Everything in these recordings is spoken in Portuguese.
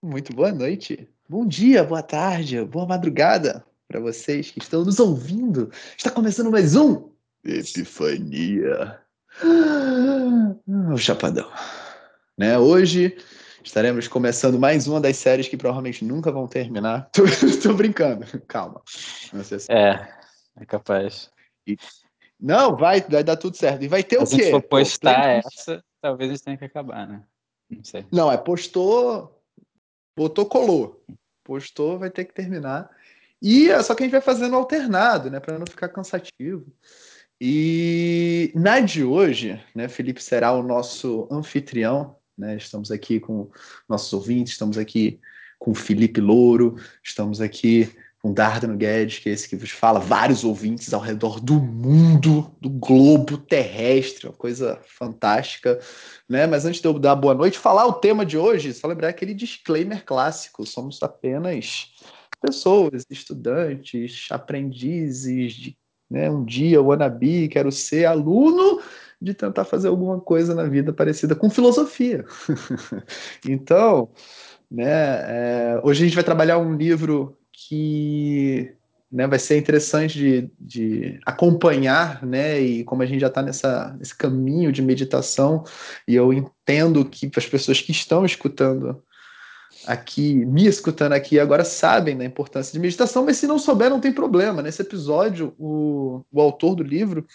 Muito boa noite. Bom dia, boa tarde, boa madrugada para vocês que estão nos ouvindo. Está começando mais um Epifania. Ah, o Chapadão. Né? Hoje estaremos começando mais uma das séries que provavelmente nunca vão terminar. Tô, tô brincando, calma. Se... É, é capaz. E... Não, vai, vai dar tudo certo. E vai ter se o quê? Se for postar Pô, essa, talvez a gente tenha que acabar, né? Não sei. Não, é postou Botou, colou. Postou, vai ter que terminar. E é só que a gente vai fazendo alternado, né? Para não ficar cansativo. E na de hoje, né, Felipe será o nosso anfitrião, né? Estamos aqui com nossos ouvintes, estamos aqui com Felipe Louro, estamos aqui com Dardano Guedes, que é esse que vos fala, vários ouvintes ao redor do mundo, do globo terrestre, uma coisa fantástica, né? Mas antes de eu dar boa noite, falar o tema de hoje, só lembrar aquele disclaimer clássico, somos apenas pessoas, estudantes, aprendizes de né, um dia wannabe, quero ser aluno de tentar fazer alguma coisa na vida parecida com filosofia. então, né, é, hoje a gente vai trabalhar um livro que né, vai ser interessante de, de acompanhar, né? E como a gente já está nesse caminho de meditação, e eu entendo que as pessoas que estão escutando aqui, me escutando aqui agora, sabem da importância de meditação, mas se não souber, não tem problema. Nesse episódio, o, o autor do livro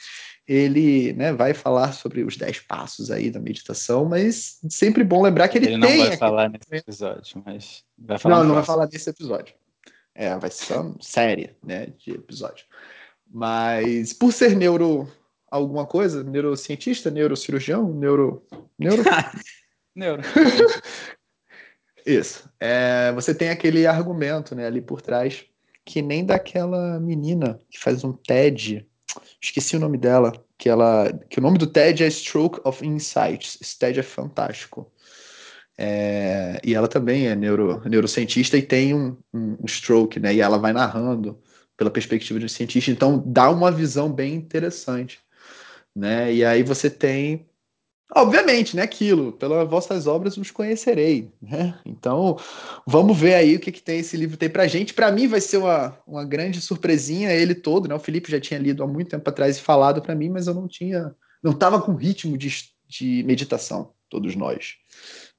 ele né, vai falar sobre os 10 passos aí da meditação, mas sempre bom lembrar que ele, ele tem. Ele não vai falar nesse episódio, mas vai falar. Não, não vai falar nesse episódio. É, vai ser uma série, né, de episódio. Mas por ser neuro alguma coisa, neurocientista, neurocirurgião, neuro neuro neuro. Isso. É, você tem aquele argumento, né, ali por trás que nem daquela menina que faz um TED, esqueci o nome dela, que ela, que o nome do TED é Stroke of Insights. Esse TED é fantástico. É, e ela também é neuro, neurocientista e tem um, um, um, stroke, né? E ela vai narrando pela perspectiva de um cientista, então dá uma visão bem interessante, né? E aí você tem, obviamente, né? Aquilo, pelas vossas obras os conhecerei, né? Então vamos ver aí o que, que tem esse livro tem pra gente. Para mim vai ser uma, uma grande surpresinha ele todo, né? O Felipe já tinha lido há muito tempo atrás e falado para mim, mas eu não tinha, não estava com ritmo de, de meditação, todos nós.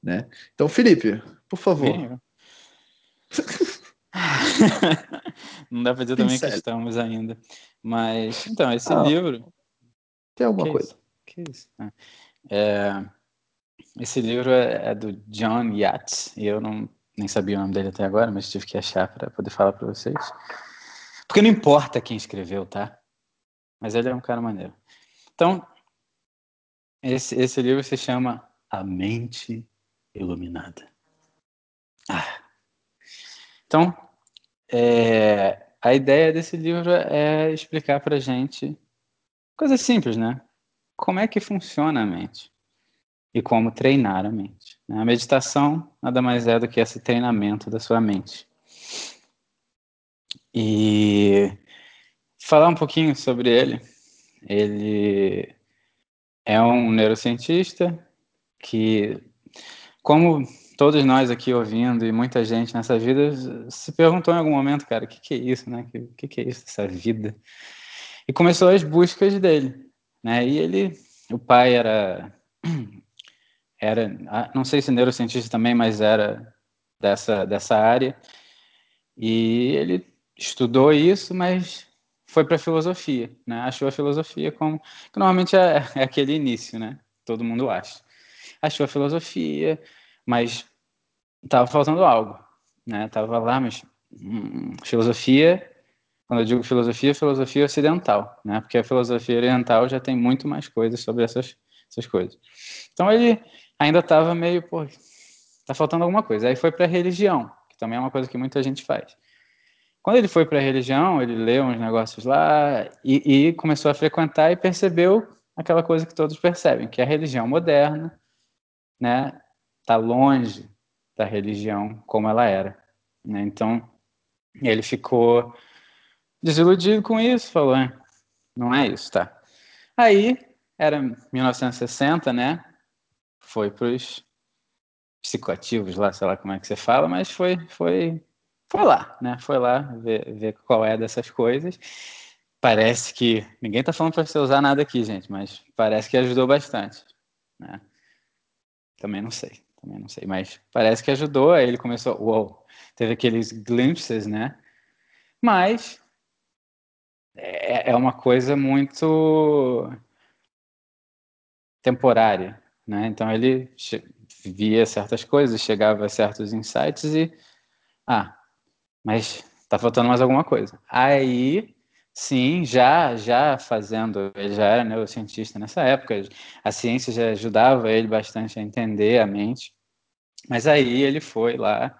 Né? Então, Felipe, por favor. Não dá para dizer também que estamos ainda. Mas, então, esse ah, livro. Tem alguma que coisa? Que isso? Ah, é... Esse livro é, é, do John Yates, e eu não, nem sabia o nome dele até agora, mas tive que achar para poder falar para vocês. Porque não importa quem escreveu, tá? Mas ele é um cara maneiro. Então, esse, esse livro se chama A Mente iluminada. Ah. Então, é, a ideia desse livro é explicar para gente coisas simples, né? Como é que funciona a mente e como treinar a mente. Né? A meditação nada mais é do que esse treinamento da sua mente. E falar um pouquinho sobre ele. Ele é um neurocientista que como todos nós aqui ouvindo e muita gente nessa vida se perguntou em algum momento, cara, o que, que é isso, né? O que, que é isso, essa vida? E começou as buscas dele, né? E ele, o pai era, era, ah, não sei se neurocientista também, mas era dessa dessa área. E ele estudou isso, mas foi para filosofia, né? Achou a filosofia como que normalmente é, é aquele início, né? Todo mundo acha achou a filosofia, mas estava faltando algo, né? Tava lá, mas hum, filosofia, quando eu digo filosofia, filosofia ocidental, né? Porque a filosofia oriental já tem muito mais coisas sobre essas, essas coisas. Então ele ainda estava meio, pô, tá faltando alguma coisa. Aí foi para a religião, que também é uma coisa que muita gente faz. Quando ele foi para a religião, ele leu uns negócios lá e, e começou a frequentar e percebeu aquela coisa que todos percebem, que é a religião moderna né, tá longe da religião como ela era. Né? Então, ele ficou desiludido com isso, falou, ah, não é isso, tá? Aí, era 1960, né? Foi para os psicoativos lá, sei lá como é que você fala, mas foi, foi, foi lá, né? Foi lá ver, ver qual é dessas coisas. Parece que ninguém está falando para você usar nada aqui, gente, mas parece que ajudou bastante, né? Também não sei, também não sei, mas parece que ajudou. Aí ele começou, uou, teve aqueles glimpses, né? Mas é, é uma coisa muito temporária, né? Então ele via certas coisas, chegava a certos insights e ah, mas tá faltando mais alguma coisa. Aí, sim, já já fazendo, ele já era neurocientista nessa época, a ciência já ajudava ele bastante a entender a mente. Mas aí ele foi lá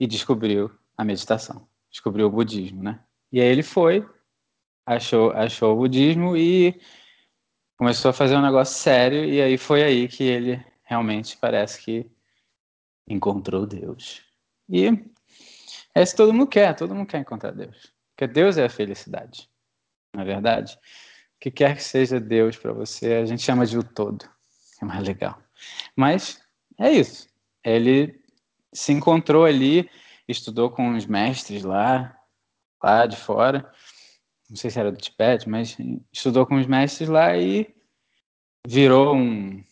e descobriu a meditação, descobriu o budismo, né? E aí ele foi, achou, achou o budismo e começou a fazer um negócio sério, e aí foi aí que ele realmente parece que encontrou Deus. E é isso que todo mundo quer, todo mundo quer encontrar Deus. Porque Deus é a felicidade, não é verdade? O que quer que seja Deus para você, a gente chama de o todo, é mais legal. Mas é isso. Ele se encontrou ali, estudou com os mestres lá, lá de fora, não sei se era do Tibete, mas estudou com os mestres lá e virou um.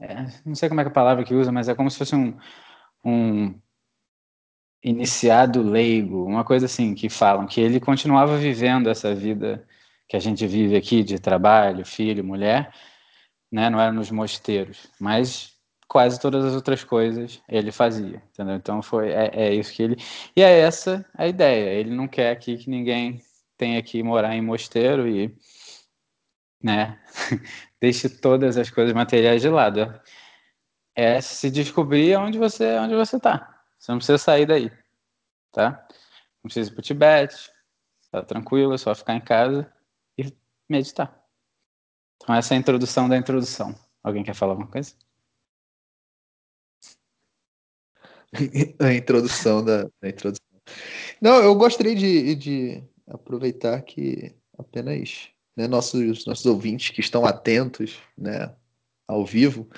É, não sei como é, é a palavra que usa, mas é como se fosse um, um iniciado leigo, uma coisa assim que falam, que ele continuava vivendo essa vida que a gente vive aqui de trabalho, filho, mulher, né? Não era nos mosteiros, mas quase todas as outras coisas ele fazia, entendeu? Então foi é, é isso que ele e é essa a ideia. Ele não quer aqui que ninguém tenha que morar em mosteiro e, né? deixe todas as coisas materiais de lado. É se descobrir onde você onde você está. Você não precisa sair daí, tá? Não precisa ir para o Tibete, tá tranquilo, é só ficar em casa e meditar. Então essa é a introdução da introdução. Alguém quer falar alguma coisa? a introdução da, da, introdução. Não, eu gostaria de, de aproveitar que apenas né, nossos, nossos ouvintes que estão atentos né, ao vivo,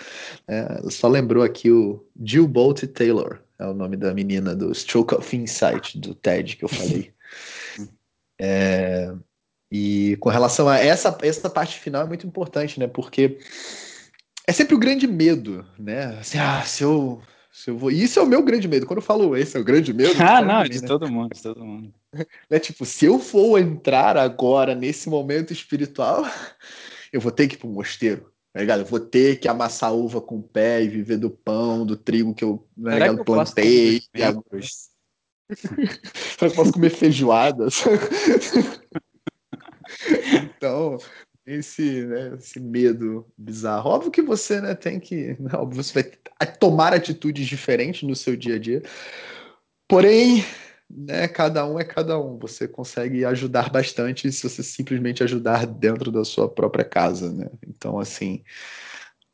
né, só lembrou aqui o Jill Bolt Taylor, é o nome da menina do Stroke of Insight, do TED que eu falei. É, e com relação a essa, essa parte final é muito importante, né? Porque é sempre o grande medo, né? Assim, ah, se eu, se eu vou. Isso é o meu grande medo. Quando eu falo esse é o grande medo. Ah, não, de né? todo mundo, de todo mundo. né? Tipo, se eu for entrar agora nesse momento espiritual, eu vou ter que ir para o mosteiro. Tá ligado? Eu vou ter que amassar uva com o pé e viver do pão, do trigo que eu, né, que eu plantei. Será que eu posso comer feijoada? então, esse, né, esse medo bizarro. Óbvio que você né, tem que. Né, óbvio, você vai tomar atitudes diferentes no seu dia a dia. Porém, né, cada um é cada um. Você consegue ajudar bastante se você simplesmente ajudar dentro da sua própria casa, né? Então, assim,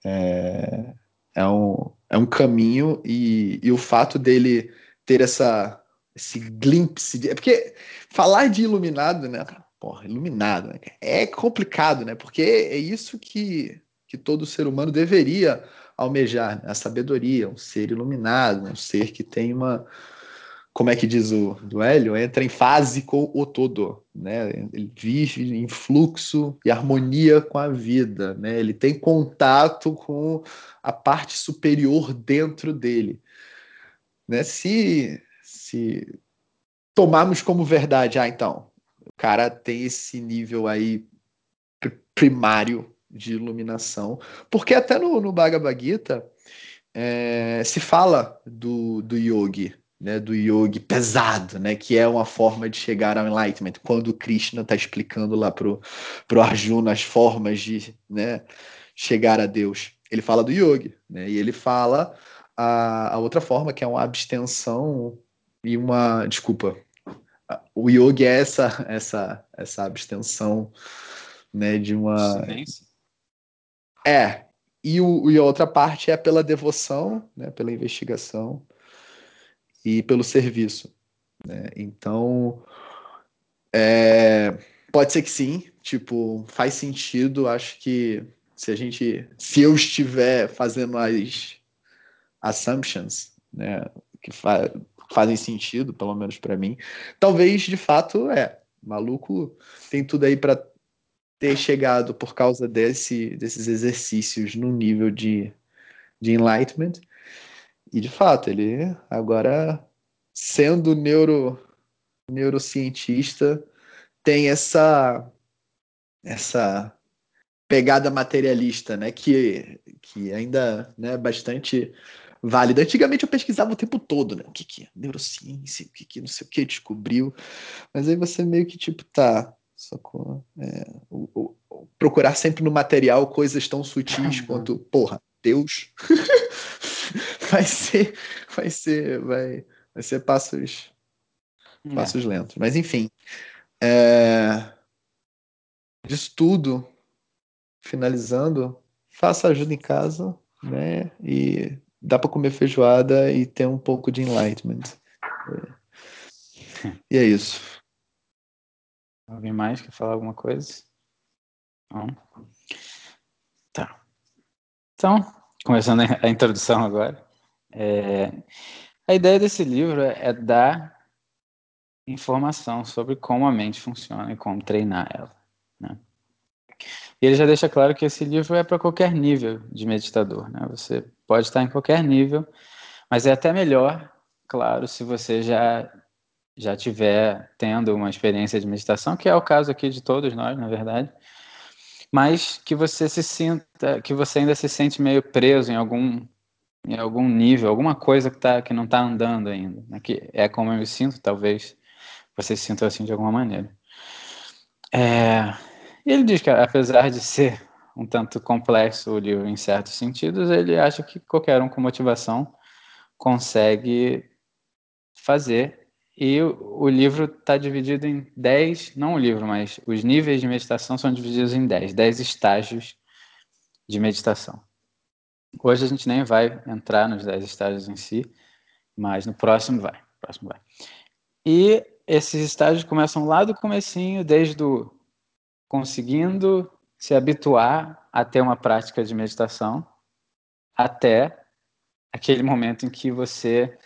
é, é, um, é um caminho e, e o fato dele ter essa, esse glimpse, de, é porque falar de iluminado, né? Porra, iluminado, né? é complicado, né? Porque é isso que, que todo ser humano deveria almejar, né? a sabedoria, um ser iluminado, um ser que tem uma como é que diz o do Hélio, entra em fase com o todo, né? Ele vive em fluxo e harmonia com a vida, né? Ele tem contato com a parte superior dentro dele, né? Se se tomarmos como verdade, ah, então, o cara tem esse nível aí primário de iluminação, porque até no, no Bhagavad Gita é, se fala do, do yogi, né, do yogi pesado, né, que é uma forma de chegar ao enlightenment. Quando o Krishna está explicando lá pro, pro Arjuna as formas de né, chegar a Deus, ele fala do yogi, né, e ele fala a, a outra forma que é uma abstenção e uma desculpa. O yogi é essa essa essa abstenção, né, de uma Silêncio. É. E, o, e a outra parte é pela devoção, né, pela investigação e pelo serviço. Né? Então, é, pode ser que sim, tipo, faz sentido. Acho que se a gente, se eu estiver fazendo as assumptions, né, que fa fazem sentido, pelo menos para mim. Talvez, de fato, é. Maluco tem tudo aí para ter chegado por causa desse, desses exercícios no nível de, de enlightenment. E, de fato, ele agora, sendo neuro, neurocientista, tem essa essa pegada materialista, né, que, que ainda é né, bastante válida. Antigamente eu pesquisava o tempo todo, né, o que, que é neurociência, o que, que não sei o que descobriu, mas aí você meio que tipo, tá, sacou? É, o, o, procurar sempre no material coisas tão sutis quanto, porra, Deus, vai ser, vai ser, vai, vai ser passos, é. passos lentos. Mas enfim, é, disso tudo, finalizando, faça ajuda em casa, né? E dá para comer feijoada e ter um pouco de enlightenment. É. E é isso. Alguém mais quer falar alguma coisa? Não? Tá. Então, começando a introdução agora. É, a ideia desse livro é dar informação sobre como a mente funciona e como treinar ela. Né? E ele já deixa claro que esse livro é para qualquer nível de meditador. Né? Você pode estar em qualquer nível, mas é até melhor, claro, se você já já tiver tendo uma experiência de meditação, que é o caso aqui de todos nós, na verdade, mas que você se sinta, que você ainda se sente meio preso em algum em algum nível, alguma coisa que, tá, que não está andando ainda. Né? Que é como eu me sinto, talvez você se sinta assim de alguma maneira. É, ele diz que, apesar de ser um tanto complexo o livro em certos sentidos, ele acha que qualquer um com motivação consegue fazer. E o, livro está dividido em 10, não o livro, mas os níveis de meditação são divididos em 10, 10 estágios de meditação. Hoje a gente nem vai entrar nos 10 estágios em si, mas no próximo vai. Próximo vai. E esses estágios começam lá do comecinho, desde o conseguindo se habituar a ter uma prática de meditação, até aquele momento em que você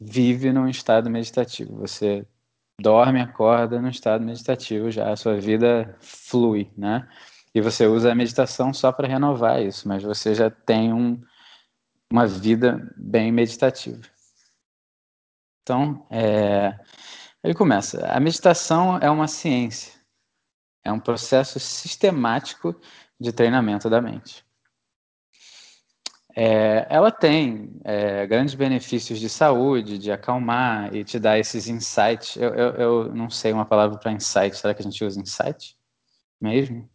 vive num estado meditativo. Você dorme, acorda num estado meditativo, já a sua vida flui, né? E você usa a meditação só para renovar isso, mas você já tem um, uma vida bem meditativa. Então, é, ele começa. A meditação é uma ciência, é um processo sistemático de treinamento da mente. É, ela tem é, grandes benefícios de saúde, de acalmar e te dar esses insights. Eu, eu, eu não sei uma palavra para insight. Será que a gente usa insight mesmo?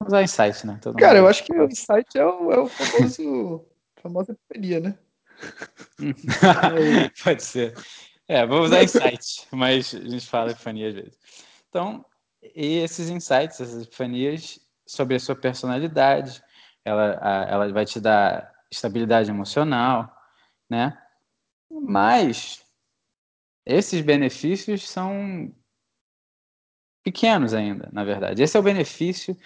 Vamos usar insight, né? Todo Cara, mundo. eu acho que o insight é o, é o famoso famosa epifania, né? Pode ser. É, vamos usar insight, mas a gente fala epifania às vezes. Então, e esses insights, essas epifanias sobre a sua personalidade, ela, a, ela vai te dar estabilidade emocional, né? Mas esses benefícios são pequenos ainda, na verdade. Esse é o benefício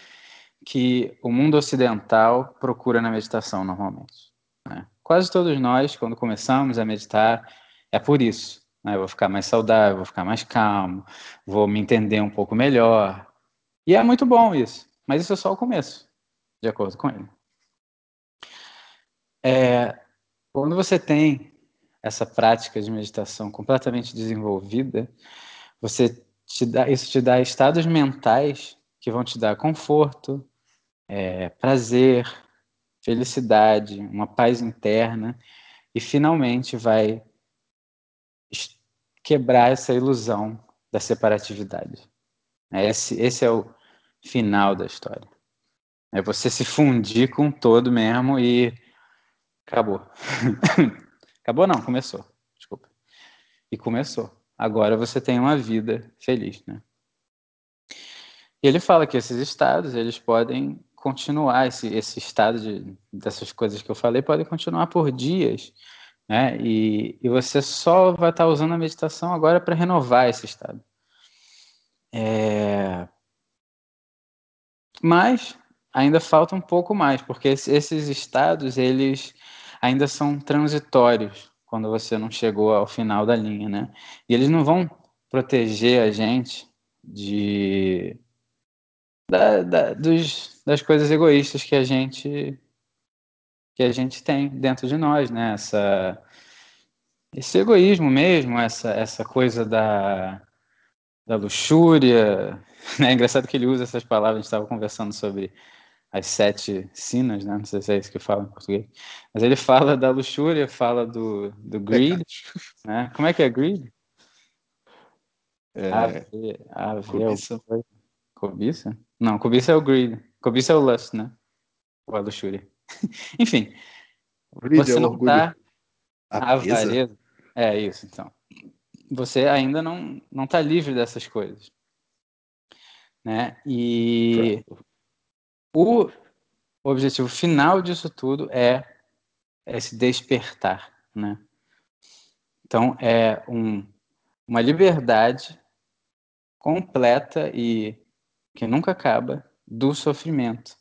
que o mundo ocidental procura na meditação normalmente. Né? Quase todos nós, quando começamos a meditar, é por isso. Né? Eu vou ficar mais saudável, vou ficar mais calmo, vou me entender um pouco melhor. E é muito bom isso, mas isso é só o começo, de acordo com ele. É, quando você tem essa prática de meditação completamente desenvolvida, você te dá, isso te dá estados mentais que vão te dar conforto, é, prazer, felicidade, uma paz interna e finalmente vai quebrar essa ilusão da separatividade. Esse, esse é o final da história. É você se fundir com todo mesmo e acabou. acabou não, começou. Desculpa. E começou. Agora você tem uma vida feliz, né? E ele fala que esses estados, eles podem continuar esse, esse estado de, dessas coisas que eu falei pode continuar por dias, né? E, e você só vai estar usando a meditação agora para renovar esse estado. É... Mas ainda falta um pouco mais, porque esses estados, eles ainda são transitórios quando você não chegou ao final da linha, né? E eles não vão proteger a gente de da, da, dos, das coisas egoístas que a gente que a gente tem dentro de nós, né? Essa, esse egoísmo mesmo, essa, essa coisa da, da luxúria. Né? É engraçado que ele usa essas palavras, a gente estava conversando sobre as sete sinas, né? Não sei se é isso que fala em português. Mas ele fala da luxúria, fala do, do greed, né? Como é que é greed? É, ave, cobiça. É cobiça? Não, cobiça é o greed. Cobiça é o lust, né? Ou a luxúria. Enfim, Greed você é não A avareza. É isso, então. Você ainda não não está livre dessas coisas, né? E o objetivo final disso tudo é esse despertar, né? Então é um, uma liberdade completa e que nunca acaba do sofrimento.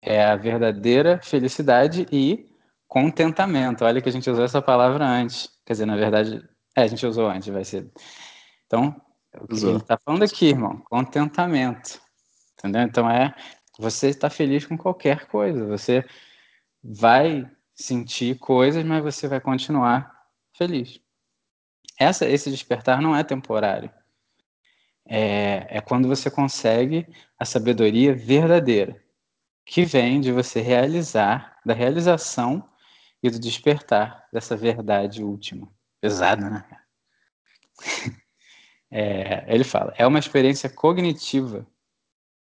É a verdadeira felicidade e contentamento. Olha que a gente usou essa palavra antes. Quer dizer, na verdade, é, a gente usou antes, vai ser. Então, o que gente está falando aqui, irmão, contentamento. Entendeu? Então é você está feliz com qualquer coisa. Você vai sentir coisas, mas você vai continuar feliz. Essa, esse despertar não é temporário. É, é quando você consegue a sabedoria verdadeira, que vem de você realizar, da realização e do despertar dessa verdade última. Pesado, né? É, ele fala, é uma experiência cognitiva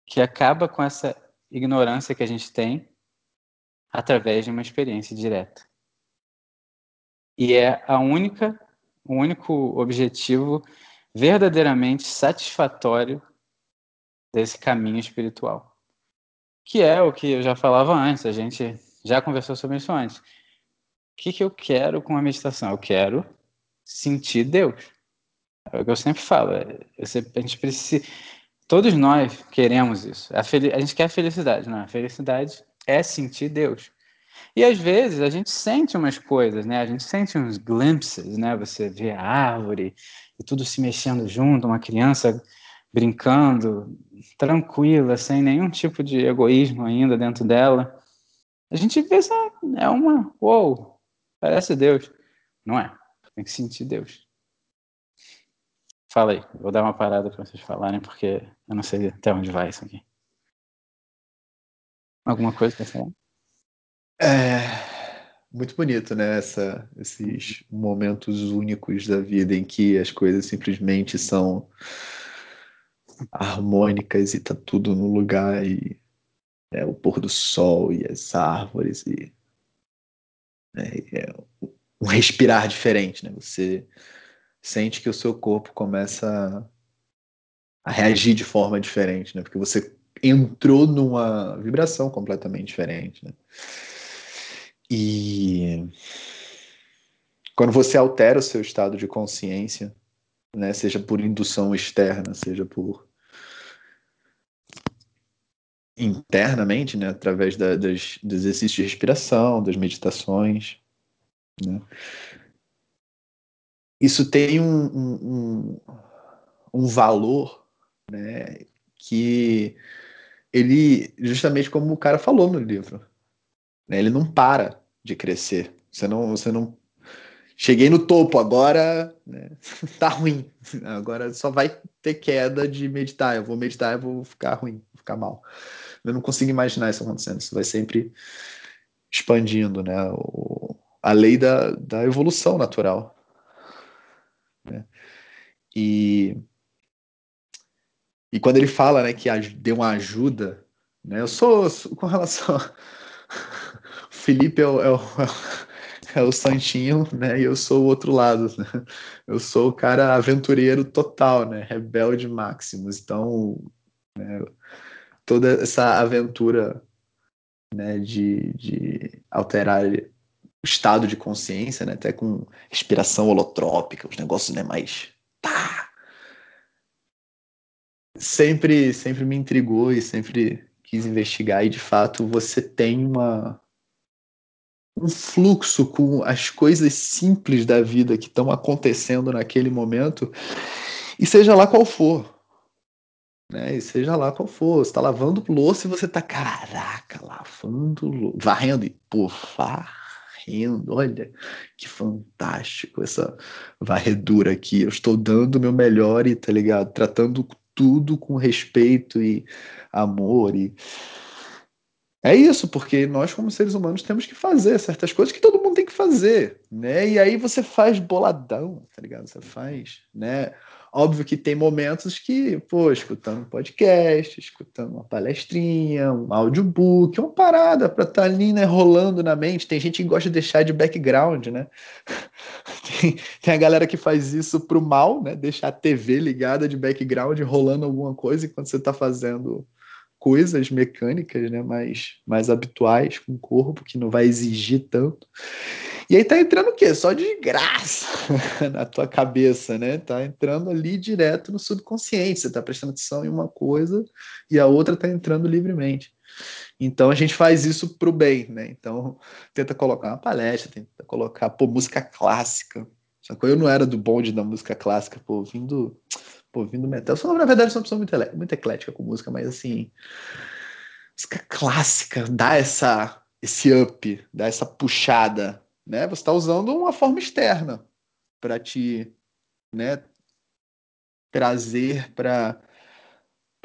que acaba com essa ignorância que a gente tem através de uma experiência direta. E é a única, o único objetivo verdadeiramente satisfatório desse caminho espiritual. Que é o que eu já falava antes, a gente já conversou sobre isso antes. O que, que eu quero com a meditação? Eu quero sentir Deus. É o que eu sempre falo. é- a gente precisa. Todos nós queremos isso. A, a gente quer felicidade, não é? A felicidade é sentir Deus. E às vezes a gente sente umas coisas, né? A gente sente uns glimpses, né? Você vê a árvore e tudo se mexendo junto, uma criança brincando, tranquila, sem nenhum tipo de egoísmo ainda dentro dela. A gente vê essa, é uma, uou, parece Deus. Não é? Tem que sentir Deus. Fala aí, vou dar uma parada para vocês falarem, porque eu não sei até onde vai isso aqui. Alguma coisa para falar? É muito bonito, né? Essa, esses momentos únicos da vida em que as coisas simplesmente são harmônicas e tá tudo no lugar e é o pôr do sol e as árvores e é, é um respirar diferente, né? Você sente que o seu corpo começa a reagir de forma diferente, né? Porque você entrou numa vibração completamente diferente, né? E quando você altera o seu estado de consciência, né, seja por indução externa, seja por internamente, né, através da, das, dos exercícios de respiração, das meditações, né, isso tem um, um, um, valor, né, que ele, justamente como o cara falou no livro, né, ele não para de crescer. Você não, você não cheguei no topo, agora né, tá ruim. Agora só vai ter queda de meditar. Eu vou meditar, eu vou ficar ruim, vou ficar mal. Eu não consigo imaginar isso acontecendo. Isso vai sempre expandindo, né? O, a lei da, da evolução natural. Né? E, e quando ele fala né, que deu uma ajuda, né? Eu sou, sou com relação. Felipe é o, é o é o santinho, né? E eu sou o outro lado, né? Eu sou o cara aventureiro total, né? Rebelde máximos. Então, né? toda essa aventura, né? De, de alterar o estado de consciência, né? Até com respiração holotrópica, os negócios, né? Mais tá. Sempre, sempre me intrigou e sempre quis investigar. E de fato, você tem uma um fluxo com as coisas simples da vida que estão acontecendo naquele momento, e seja lá qual for. Né? E seja lá qual for. Você está lavando louça e você está, caraca, lavando louça, varrendo, e pô, varrendo, olha que fantástico essa varredura aqui. Eu estou dando o meu melhor e, tá ligado? Tratando tudo com respeito e amor e é isso, porque nós, como seres humanos, temos que fazer certas coisas que todo mundo tem que fazer, né? E aí você faz boladão, tá ligado? Você faz, né? Óbvio que tem momentos que, pô, escutando podcast, escutando uma palestrinha, um audiobook, uma parada para estar tá ali, né, rolando na mente. Tem gente que gosta de deixar de background, né? Tem, tem a galera que faz isso pro mal, né? Deixar a TV ligada de background, rolando alguma coisa enquanto você está fazendo coisas mecânicas, né, mais, mais habituais com o corpo, que não vai exigir tanto. E aí tá entrando o quê? Só de graça na tua cabeça, né? Tá entrando ali direto no subconsciente. Você tá prestando atenção em uma coisa e a outra tá entrando livremente. Então a gente faz isso pro bem, né? Então tenta colocar uma palestra, tenta colocar, pô, música clássica. Só que eu não era do bonde da música clássica, pô, vindo ouvindo metal. Eu sou, na verdade, sou uma pessoa muito, muito eclética com música, mas assim. Música clássica dá essa, esse up, dá essa puxada. Né? Você está usando uma forma externa para te né, trazer para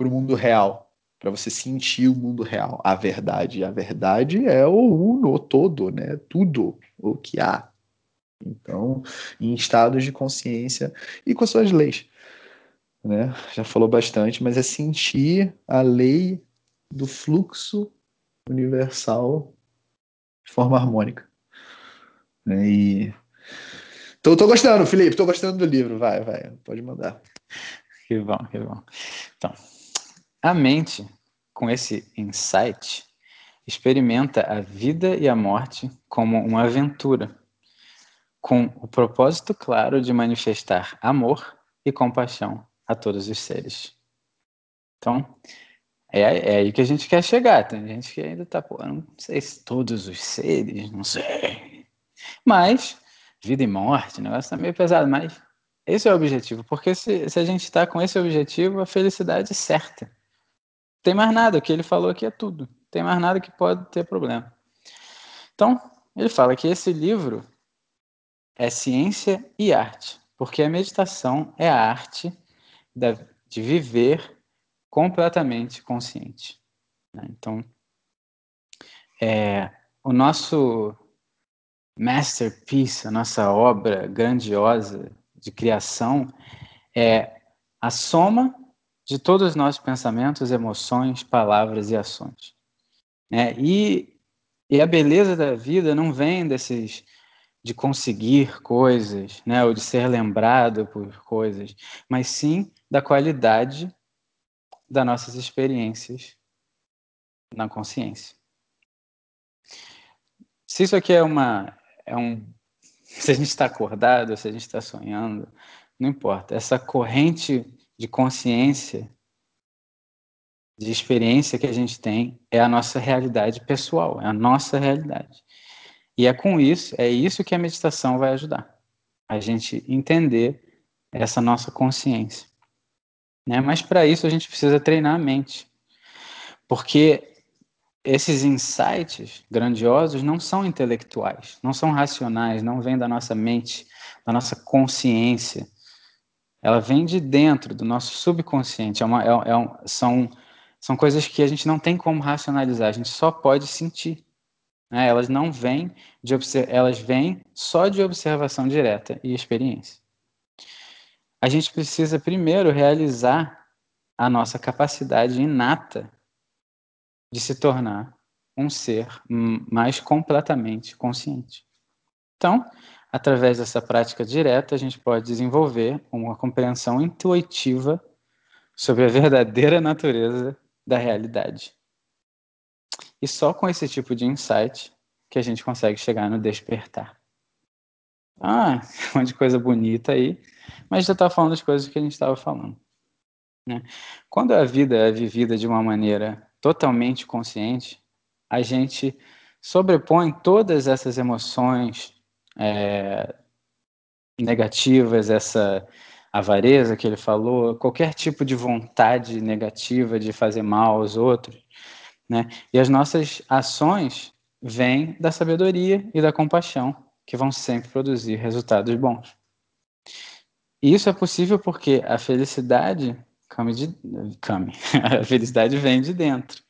o mundo real, para você sentir o mundo real, a verdade. A verdade é o uno, o todo, né? tudo o que há. Então, em estados de consciência e com as suas leis né? Já falou bastante, mas é sentir a lei do fluxo universal de forma harmônica. Né? E tô, tô gostando, Felipe, tô gostando do livro. Vai, vai, pode mandar. Que bom, que bom. Então, a mente, com esse insight, experimenta a vida e a morte como uma aventura, com o propósito claro de manifestar amor e compaixão a todos os seres. Então, é, é aí que a gente quer chegar. Tem gente que ainda está, pô, não sei se todos os seres, não sei. Mas, vida e morte, o negócio está meio pesado, mas esse é o objetivo. Porque se, se a gente está com esse objetivo, a felicidade é certa. Tem mais nada, o que ele falou aqui é tudo. Tem mais nada que pode ter problema. Então, ele fala que esse livro é ciência e arte, porque a meditação é a arte de viver completamente consciente. Né? Então, é, o nosso masterpiece, a nossa obra grandiosa de criação, é a soma de todos os nossos pensamentos, emoções, palavras e ações. É, e, e a beleza da vida não vem desses de conseguir coisas, né, ou de ser lembrado por coisas, mas sim da qualidade das nossas experiências na consciência. Se isso aqui é uma é um se a gente está acordado, se a gente está sonhando, não importa. Essa corrente de consciência, de experiência que a gente tem, é a nossa realidade pessoal, é a nossa realidade. E é com isso, é isso que a meditação vai ajudar. A gente entender essa nossa consciência. Né? Mas para isso a gente precisa treinar a mente. Porque esses insights grandiosos não são intelectuais, não são racionais, não vêm da nossa mente, da nossa consciência. Ela vem de dentro, do nosso subconsciente. É uma, é, é um, são, são coisas que a gente não tem como racionalizar, a gente só pode sentir. Né? Elas não vêm de elas vêm só de observação direta e experiência a gente precisa primeiro realizar a nossa capacidade inata de se tornar um ser mais completamente consciente. Então, através dessa prática direta, a gente pode desenvolver uma compreensão intuitiva sobre a verdadeira natureza da realidade. E só com esse tipo de insight que a gente consegue chegar no despertar. Ah, um monte de coisa bonita aí, mas já está falando das coisas que a gente estava falando. Né? Quando a vida é vivida de uma maneira totalmente consciente, a gente sobrepõe todas essas emoções é, negativas, essa avareza que ele falou, qualquer tipo de vontade negativa de fazer mal aos outros, né? E as nossas ações vêm da sabedoria e da compaixão, que vão sempre produzir resultados bons. E isso é possível porque a felicidade come de come. a felicidade vem de dentro.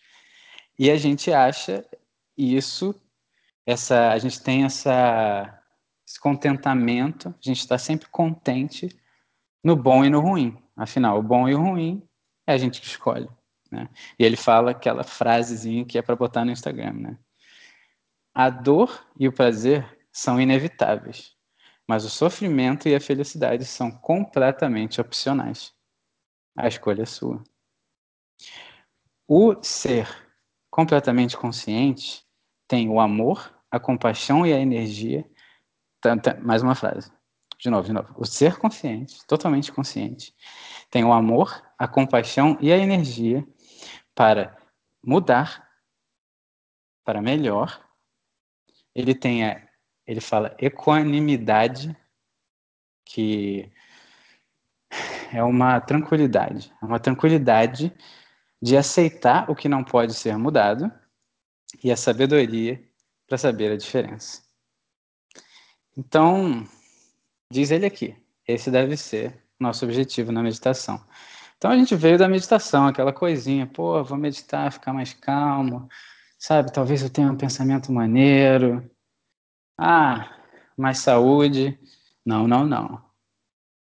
E a gente acha isso essa a gente tem essa esse contentamento, a gente está sempre contente no bom e no ruim. Afinal, o bom e o ruim é a gente que escolhe. Né? E ele fala aquela frasezinha que é para botar no Instagram. Né? A dor e o prazer são inevitáveis, mas o sofrimento e a felicidade são completamente opcionais. A escolha é sua. O ser completamente consciente tem o amor, a compaixão e a energia. Mais uma frase. De novo, de novo. O ser consciente, totalmente consciente, tem o amor, a compaixão e a energia para mudar para melhor. Ele tem a, ele fala equanimidade, que é uma tranquilidade, é uma tranquilidade de aceitar o que não pode ser mudado e a sabedoria para saber a diferença. Então, Diz ele aqui. Esse deve ser nosso objetivo na meditação. Então a gente veio da meditação, aquela coisinha, pô, vou meditar, ficar mais calmo, sabe? Talvez eu tenha um pensamento maneiro. Ah, mais saúde. Não, não, não.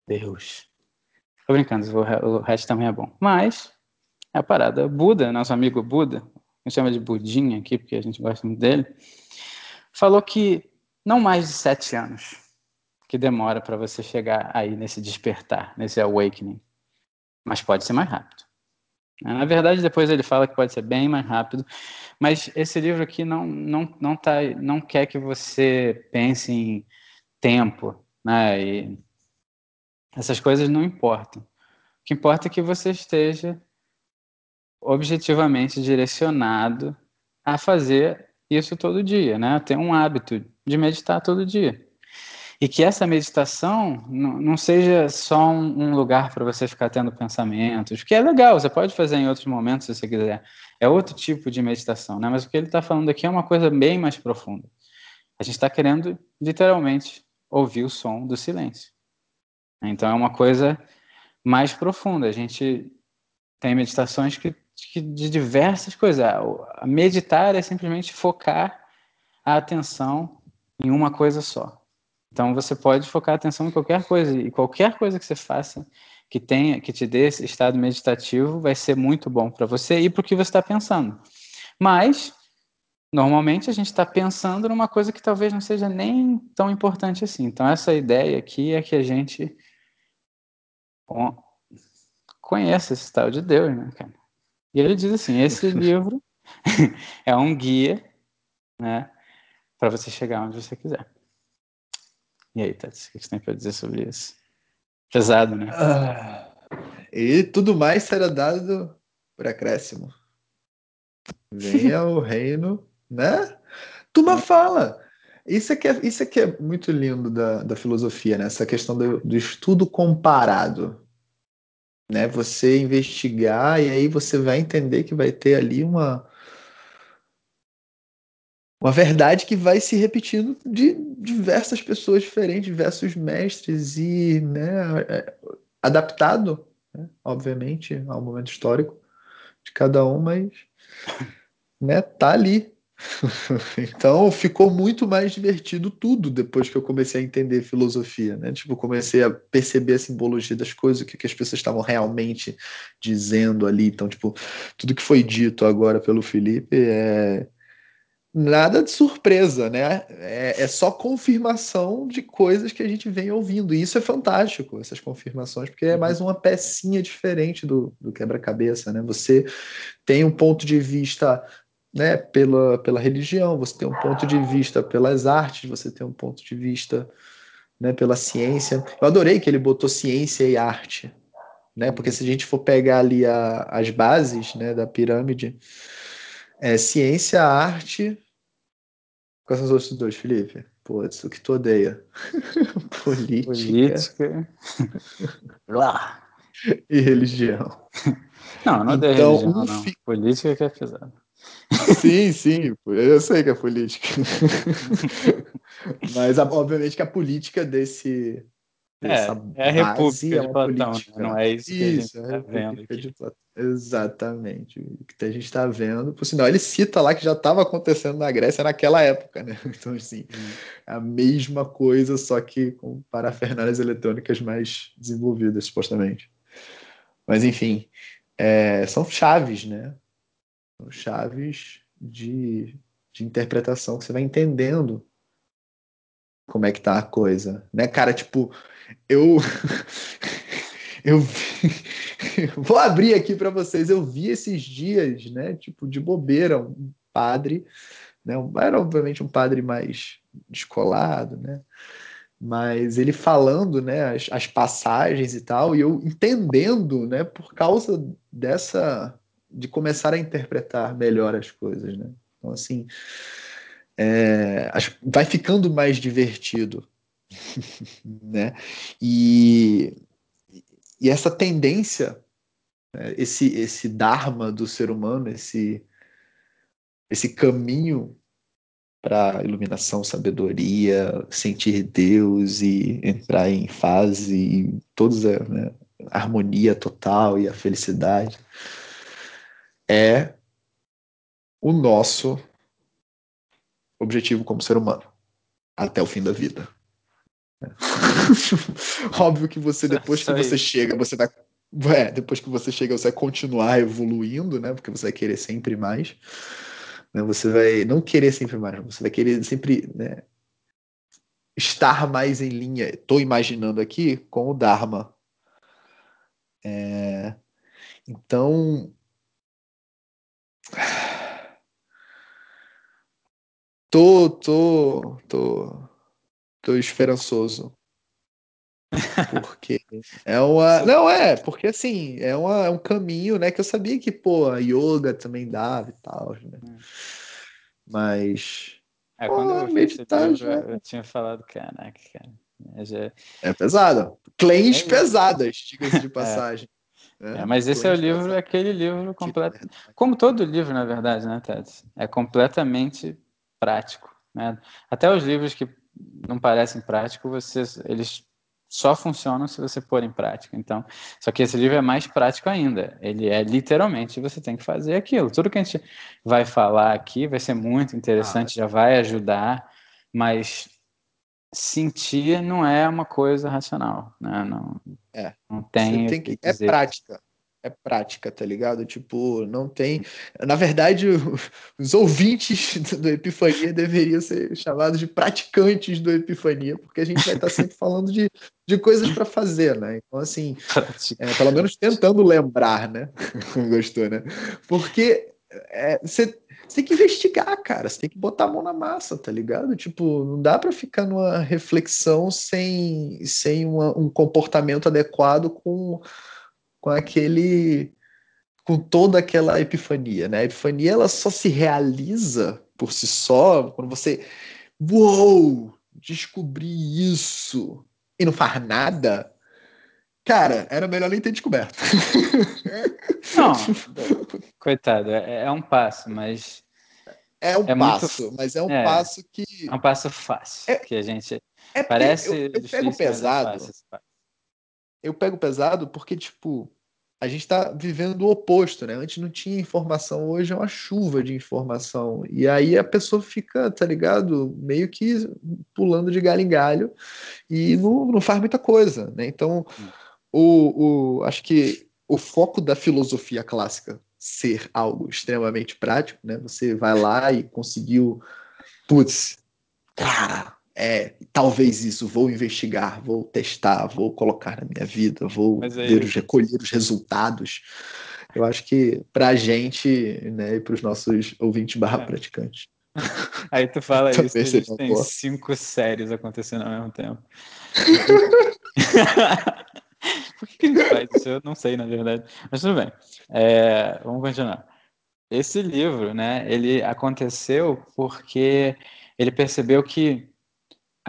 Deus. Tô brincando, o resto também é bom. Mas, é a parada. Buda, nosso amigo Buda, gente chama de Budinha aqui, porque a gente gosta muito dele, falou que não mais de sete anos que demora para você chegar aí nesse despertar, nesse awakening. Mas pode ser mais rápido. Na verdade, depois ele fala que pode ser bem mais rápido, mas esse livro aqui não não não tá não quer que você pense em tempo, né? E essas coisas não importam. O que importa é que você esteja objetivamente direcionado a fazer isso todo dia, né? Ter um hábito de meditar todo dia. E que essa meditação não seja só um, lugar para você ficar tendo pensamentos, que é legal, você pode fazer em outros momentos se você quiser. É outro tipo de meditação, né? Mas o que ele está falando aqui é uma coisa bem mais profunda. A gente está querendo, literalmente, ouvir o som do silêncio. Então é uma coisa mais profunda. A gente tem meditações que, que de diversas coisas. A meditar é simplesmente focar a atenção em uma coisa só. Então você pode focar a atenção em qualquer coisa e qualquer coisa que você faça que tenha, que te dê esse estado meditativo, vai ser muito bom para você e para o que você está pensando. Mas normalmente a gente está pensando numa coisa que talvez não seja nem tão importante assim. Então essa ideia aqui é que a gente conheça esse tal de Deus, né, cara? E ele diz assim: esse livro é um guia, né, para você chegar onde você quiser. E aí, Tati, o que você tem para dizer sobre isso? Pesado, né? Ah, e tudo mais será dado por acréscimo. Venha o reino, né? Turma fala. Isso aqui é, isso aqui é muito lindo da, da filosofia, né? Essa questão do, do estudo comparado. Né? Você investigar e aí você vai entender que vai ter ali uma, uma verdade que vai se repetindo de diversas pessoas diferentes, diversos mestres e né, é, adaptado, né, obviamente, ao momento histórico de cada um, mas né, tá ali. então ficou muito mais divertido tudo depois que eu comecei a entender filosofia, né? Tipo, comecei a perceber a simbologia das coisas, o que, que as pessoas estavam realmente dizendo ali. Então, tipo, tudo que foi dito agora pelo Felipe é nada de surpresa, né? É, é, só confirmação de coisas que a gente vem ouvindo. E isso é fantástico, essas confirmações, porque é uhum. mais uma pecinha diferente do, do quebra-cabeça, né? Você tem um ponto de vista né, pela, pela religião, você tem um ponto de vista pelas artes, você tem um ponto de vista né, pela ciência. Eu adorei que ele botou ciência e arte, né? Porque se a gente for pegar ali a, as bases né, da pirâmide, é, ciência, arte, Quais são os outros dois, Felipe? Putz, o que tu odeia? Política. Política. Lá. e religião. Não, não odeio Então, religião, não. fi- Política que é pesado. Sim, sim, eu sei que é política. Mas obviamente que a política desse. É, é a República é de Platão, política. né? não é isso que a gente Isso, é a está vendo aqui. de Platão. Exatamente. O que a gente está vendo. Por sinal, ele cita lá que já estava acontecendo na Grécia naquela época, né? Então, assim, Hum. a mesma coisa, só que com parafernálias eletrônicas mais desenvolvidas, supostamente. Mas, enfim, é, são chaves, né? São chaves de, de interpretação que você vai entendendo como é que tá a coisa, né, cara? Tipo, eu eu vi- vou abrir aqui para vocês. Eu vi esses dias, né? Tipo, de bobeira, um padre, né? Era obviamente um padre mais descolado, né? Mas ele falando, né? As, as passagens e tal, e eu entendendo, né? Por causa dessa de começar a interpretar melhor as coisas, né? Então, assim, é, vai ficando mais divertido, né? E, e essa tendência, né, esse, esse dharma do ser humano, esse, esse caminho para iluminação, sabedoria, sentir Deus e entrar em fase e todos a né, a harmonia total e a felicidade é o nosso objetivo como ser humano até o fim da vida. Óbvio que você depois que você chega, você vai é, depois que você chega, você vai continuar evoluindo, né? Porque você vai querer sempre mais. Né? Você vai não querer sempre mais, você vai querer sempre né, estar mais em linha. Estou imaginando aqui com o Dharma. É, então, tô, tô, tô, tô esperançoso. Porque é uma. Não, é, porque assim, é, uma, é um caminho, né? Que eu sabia que, pô, a yoga também dava e tal, né? Mas É, Pô, quando eu vi esse meditar livro, já- eu tinha falado, caraca, cara. é, já- é pesado. Claims É pesadas, diga-se de passagem. é, mas esse é o livro, pesadas. aquele livro completo. Verdade. Como todo livro, na verdade, né, Ted? É completamente prático, né? Até os livros que não parecem práticos, você, eles só funcionam se você pôr em prática. Então, só que esse livro é mais prático ainda. Ele é literalmente você tem que fazer aquilo. Tudo que a gente vai falar aqui vai ser muito interessante, já vai ajudar, mas sentir não é uma coisa racional, né? Não, É. não tem, tem que que, é prática. É prática, tá ligado? Tipo, não tem. Na verdade, os ouvintes do Epifania deveriam ser chamados de praticantes do Epifania, porque a gente vai estar sempre falando de, de coisas para fazer, né? Então, assim, é, pelo menos tentando lembrar, né? Gostou, né? Porque é, você tem que investigar, cara. Você tem que botar a mão na massa, tá ligado? Tipo, não dá para ficar numa reflexão sem, sem uma- um comportamento adequado com, com aquele. com toda aquela epifania, né? A epifania ela só se realiza por si só quando você. Uou! Descobri isso! E não faz nada. Cara, era melhor nem ter descoberto. Não, coitado, é, é um passo, mas É um É muito- passo, mas é um é. passo que. é um passo fácil, É- que a gente É parece eu, eu pego é pesado. passo. Eu pego pesado porque, tipo, a gente tá vivendo o oposto, né? Antes não tinha informação, hoje é uma chuva de informação. E aí a pessoa fica, tá ligado? Meio que pulando de galho em galho e não, não faz muita coisa, né? Então, o, o, acho que o foco da filosofia clássica ser algo extremamente prático, né? Você vai lá e conseguiu, putz, cara, é, talvez isso, vou investigar, vou testar, vou colocar na minha vida, vou ver os, recolher os resultados. Eu acho que pra gente, né, e pros nossos ouvintes barra É. praticantes. Aí tu fala isso, a gente tem boa. cinco séries acontecendo ao mesmo tempo. Por que, que a gente faz isso? Eu não sei, na verdade. Mas tudo bem. É, vamos continuar. Esse livro, né, ele aconteceu porque ele percebeu que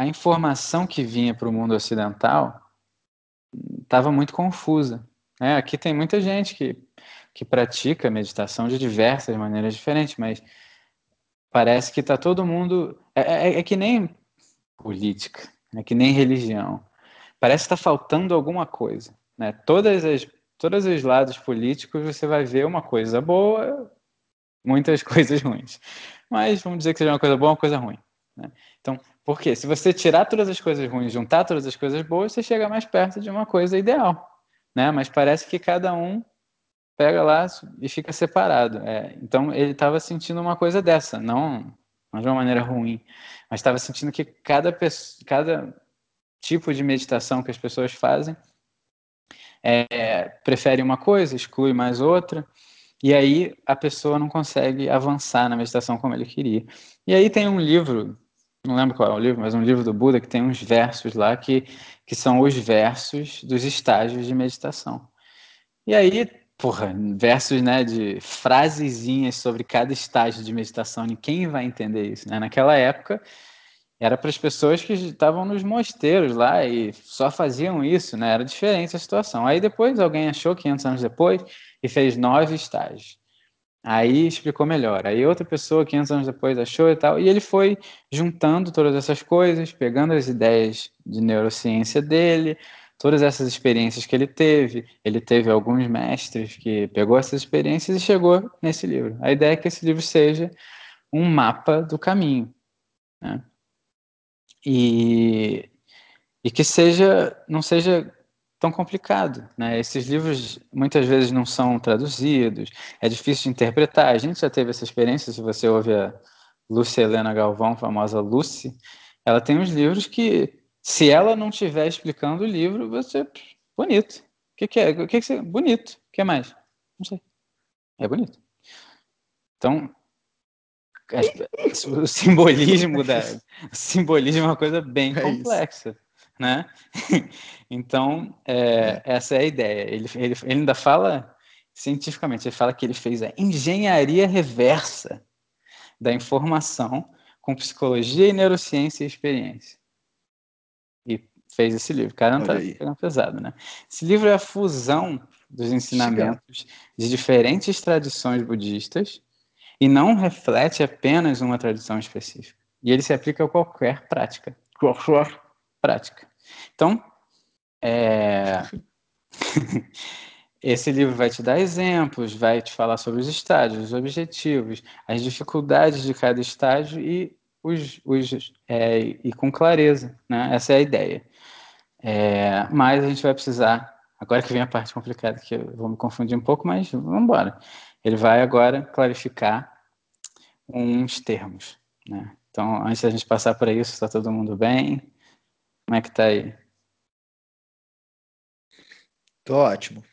a informação que vinha para o mundo ocidental estava muito confusa. É, aqui tem muita gente que, que pratica meditação de diversas maneiras diferentes, mas parece que está todo mundo. É, é, é, que nem política, é que nem religião. Parece que está faltando alguma coisa. Né? Todas as, todos os lados políticos você vai ver uma coisa boa, muitas coisas ruins. Mas vamos dizer que seja uma coisa boa, uma coisa ruim. Né? Então, por quê? Se você tirar todas as coisas ruins, juntar todas as coisas boas, você chega mais perto de uma coisa ideal. Né? Mas parece que cada um pega lá e fica separado. É, então ele estava sentindo uma coisa dessa, não, não de uma maneira ruim, mas estava sentindo que cada, cada tipo de meditação que as pessoas fazem é, prefere uma coisa, exclui mais outra, e aí a pessoa não consegue avançar na meditação como ele queria. E aí tem um livro, não lembro qual é o livro, mas um livro do Buda que tem uns versos lá que, que são os versos dos estágios de meditação. E aí, porra, versos né, de frasezinhas sobre cada estágio de meditação, ninguém vai entender isso. Né? Naquela época, era para as pessoas que estavam nos mosteiros lá e só faziam isso, né? Era diferente a situação. Aí depois alguém achou, 500 anos depois, e fez nove estágios. Aí explicou melhor. Aí outra pessoa, 500 anos depois, achou e tal. E ele foi juntando todas essas coisas, pegando as ideias de neurociência dele, todas essas experiências que ele teve. Ele teve alguns mestres que pegou essas experiências e chegou nesse livro. A ideia é que esse livro seja um mapa do caminho. Né? e, e que seja não seja tão complicado, né? Esses livros muitas vezes não são traduzidos, é difícil de interpretar. A gente já teve essa experiência, se você ouve a Lúcia Helena Galvão, famosa Lucy, ela tem uns livros que se ela não estiver explicando o livro, você bonito. O que, que é? O que, que você bonito? O que mais? Não sei. É bonito. Então, o simbolismo da o simbolismo é uma coisa bem é complexa, isso. Né? então é, é. essa é a ideia. Ele, ele, ele ainda fala cientificamente, ele fala que ele fez a engenharia reversa da informação com psicologia e neurociência e experiência. E fez esse livro. O cara não está pegando pesado, né? Esse livro é a fusão dos ensinamentos de diferentes tradições budistas e não reflete apenas uma tradição específica. E ele se aplica a qualquer prática. Qualquer prática. Então, é... esse livro vai te dar exemplos, vai te falar sobre os estágios, os objetivos, as dificuldades de cada estágio e, os, os é, e com clareza. Né? Essa é a ideia. É, mas a gente vai precisar. Agora que vem a parte complicada, que eu vou me confundir um pouco, mas vamos embora. Ele vai agora clarificar uns termos. Né? Então, antes da gente passar por isso, está todo mundo bem? Como é que está aí? Tô ótimo.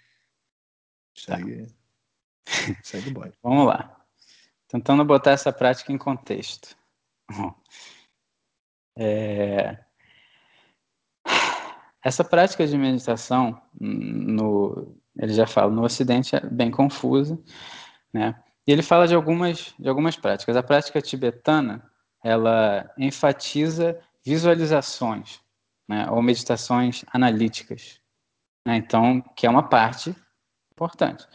Segue, tá. segue bom. Vamos lá. Tentando botar essa prática em contexto. É... Essa prática de meditação, no, ele já fala, no Ocidente é bem confusa, né? E ele fala de algumas, de algumas práticas. A prática tibetana, ela enfatiza visualizações, né, ou meditações analíticas. Né? Então, que é uma parte importante.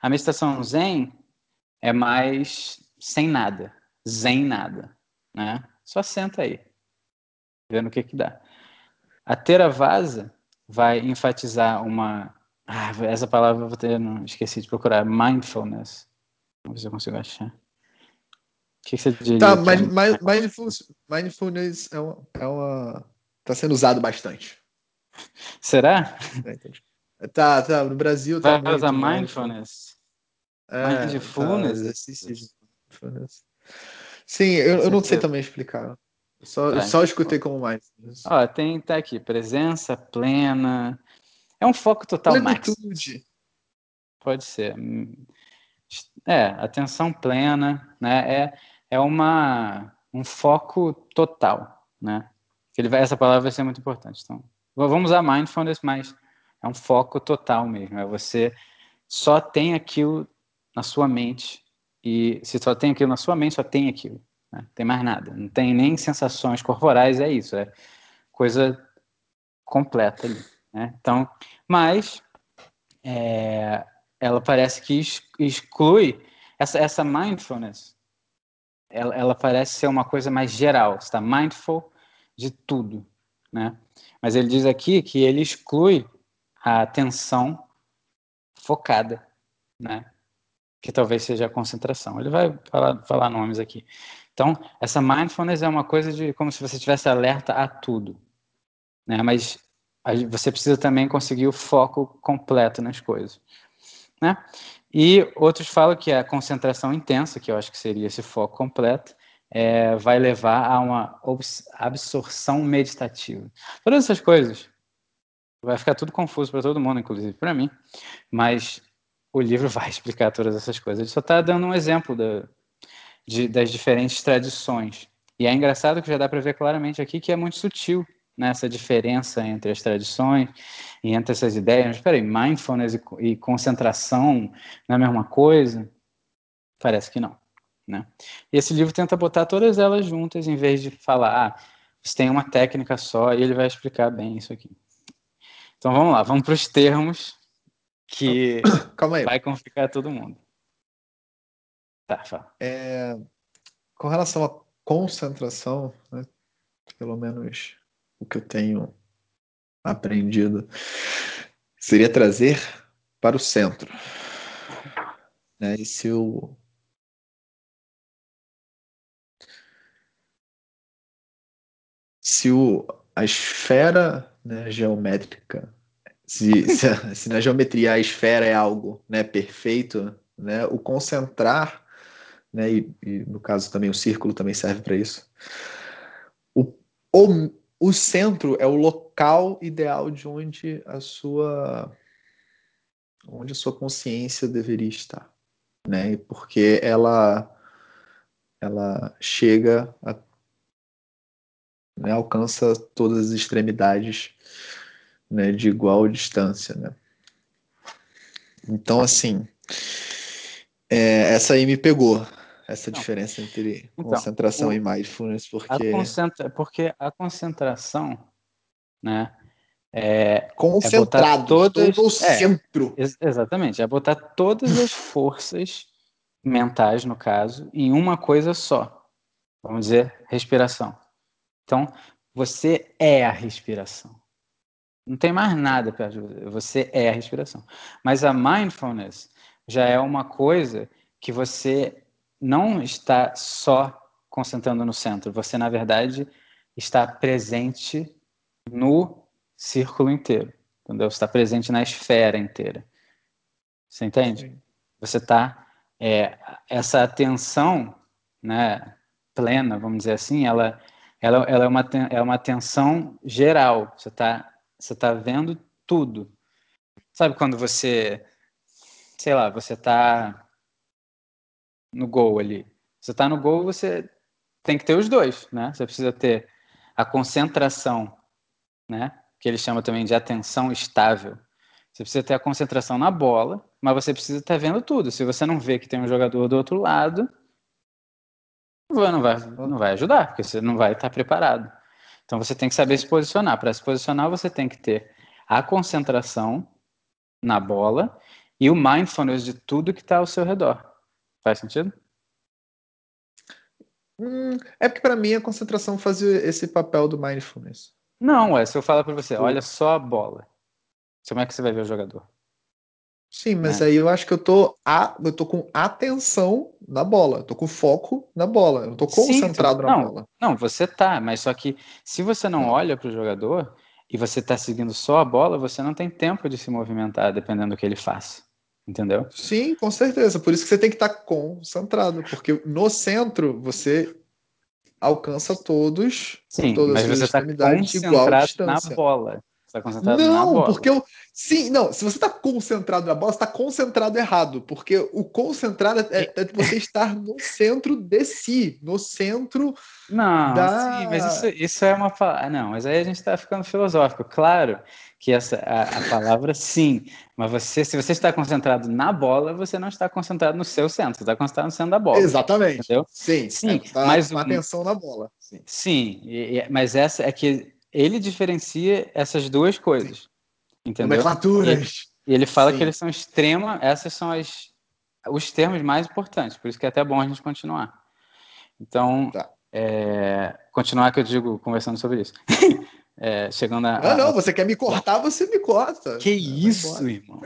A meditação zen é mais sem nada, zen nada, né? Só senta aí, vendo o que que dá. A Theravada vai enfatizar uma. Ah, essa palavra eu vou ter, não esqueci de procurar. Mindfulness. Vamos ver se eu consigo achar. O que você diria? Tá, mas mindfulness, mindfulness é uma, é uma. Tá sendo usado bastante. Será? É, tá, tá. No Brasil tá. Vai usar mindfulness? É, mindfulness? Tá, mindfulness. Sim, eu, eu não sei também explicar. Só, tá, só escutei como mais. Ó, tem tá aqui, presença plena. É um foco total Plenitude. Pode ser. É, atenção plena, né? É, é uma, um foco total, né? Ele vai, essa palavra vai ser muito importante. Então, vamos usar mindfulness, mas é um foco total mesmo. É você só tem aquilo na sua mente e se só tem aquilo na sua mente, só tem aquilo. Né? Não tem mais nada. Não tem nem sensações corporais, é isso. É coisa completa ali. Né? Então, mas é, ela parece que exclui essa, essa mindfulness. Ela, ela parece ser uma coisa mais geral. Está mindful de tudo, né? Mas ele diz aqui que ele exclui a atenção focada, né? Que talvez seja a concentração. Ele vai falar, falar nomes aqui. Então, essa mindfulness é uma coisa de como se você estivesse alerta a tudo, né? Mas você precisa também conseguir o foco completo nas coisas, né? E outros falam que a concentração intensa, que eu acho que seria esse foco completo, é, vai levar a uma absorção meditativa. Todas essas coisas vai ficar tudo confuso para todo mundo, inclusive para mim, mas o livro vai explicar todas essas coisas. Ele só está dando um exemplo da, de, das diferentes tradições. E é engraçado que já dá para ver claramente aqui que é muito sutil nessa né, diferença entre as tradições e entre essas ideias. Mas peraí, mindfulness e, e concentração não é a mesma coisa? Parece que não. Né? E esse livro tenta botar todas elas juntas, em vez de falar, ah, você tem uma técnica só, e ele vai explicar bem isso aqui. Então vamos lá, vamos para os termos que vai complicar todo mundo. Tá, fala. É, com relação à concentração, né, pelo menos o que eu tenho aprendido, seria trazer para o centro. Né, e se eu se o, a esfera né, geométrica, se, se, a, se, na geometria a esfera é algo né, perfeito, né, o concentrar, né, e, e no caso também o círculo também serve para isso, o, o, o centro é o local ideal de onde a sua onde a sua consciência deveria estar, né? Porque ela ela chega a né, alcança todas as extremidades né, de igual distância. Né? Então, assim, é, essa aí me pegou, essa Não. diferença entre então, concentração o, e mindfulness, porque... A concentra, porque a concentração, né, é, concentrado, é todas, todo o é, centro. Ex exatamente, é botar todas as forças mentais, no caso, em uma coisa só. Vamos dizer, respiração. Então, você é a respiração. Não tem mais nada perto de você. É a respiração. Mas a mindfulness já é uma coisa que você não está só concentrando no centro. Você, na verdade, está presente no círculo inteiro. Entendeu? Você está presente na esfera inteira. Você entende? Você está. É, essa atenção né, plena, vamos dizer assim, ela ela, ela é, uma, é uma atenção geral. Você está você tá vendo tudo. Sabe quando você, sei lá, você está no gol ali. Você está no gol, você tem que ter os dois, né? Você precisa ter a concentração, né? Que ele chama também de atenção estável. Você precisa ter a concentração na bola, mas você precisa estar vendo tudo. Se você não vê que tem um jogador do outro lado, não vai, não vai ajudar, porque você não vai estar preparado. Então você tem que saber se posicionar. Para se posicionar, você tem que ter a concentração na bola e o mindfulness de tudo que está ao seu redor. Faz sentido? Hum, é porque para mim a concentração fazia esse papel do mindfulness. Não, é se eu falar para você, olha só a bola. Como é que você vai ver o jogador? Sim, mas né? aí eu acho que eu tô, a, eu tô com atenção na bola, eu tô com foco na bola, eu tô concentrado Sim, na não, bola. Não, você tá, mas só que se você não olha para o jogador e você tá seguindo só a bola, você não tem tempo de se movimentar, dependendo do que ele faça. Entendeu? Sim, com certeza. Por isso que você tem que estar tá concentrado, porque no centro você alcança todos, Sim, todas mas as você está concentrado na bola. Você tá concentrado não, na bola. porque eu. Sim, não. Se você está concentrado na bola, você está concentrado errado. Porque o concentrado é, é, você estar no centro de si, no centro. Não, da... sim, mas isso, isso é uma. Não, mas aí a gente está ficando filosófico. Claro que essa a, a, palavra sim, mas você, se você está concentrado na bola, você não está concentrado no seu centro, você está concentrado no centro da bola. Exatamente. Entendeu? Sim, sim. É, tá mas com atenção na bola. Sim, sim e, e, mas essa é que ele diferencia essas duas coisas. Sim. Entendeu? Nomenclaturas. E, ele fala sim. que eles são extrema, essas são as, os termos mais importantes, por isso que é até bom a gente continuar. Então, tá. é, continuar que eu digo conversando sobre isso. É, chegando a. Não, não, você quer me cortar, você me corta. Que isso, irmão.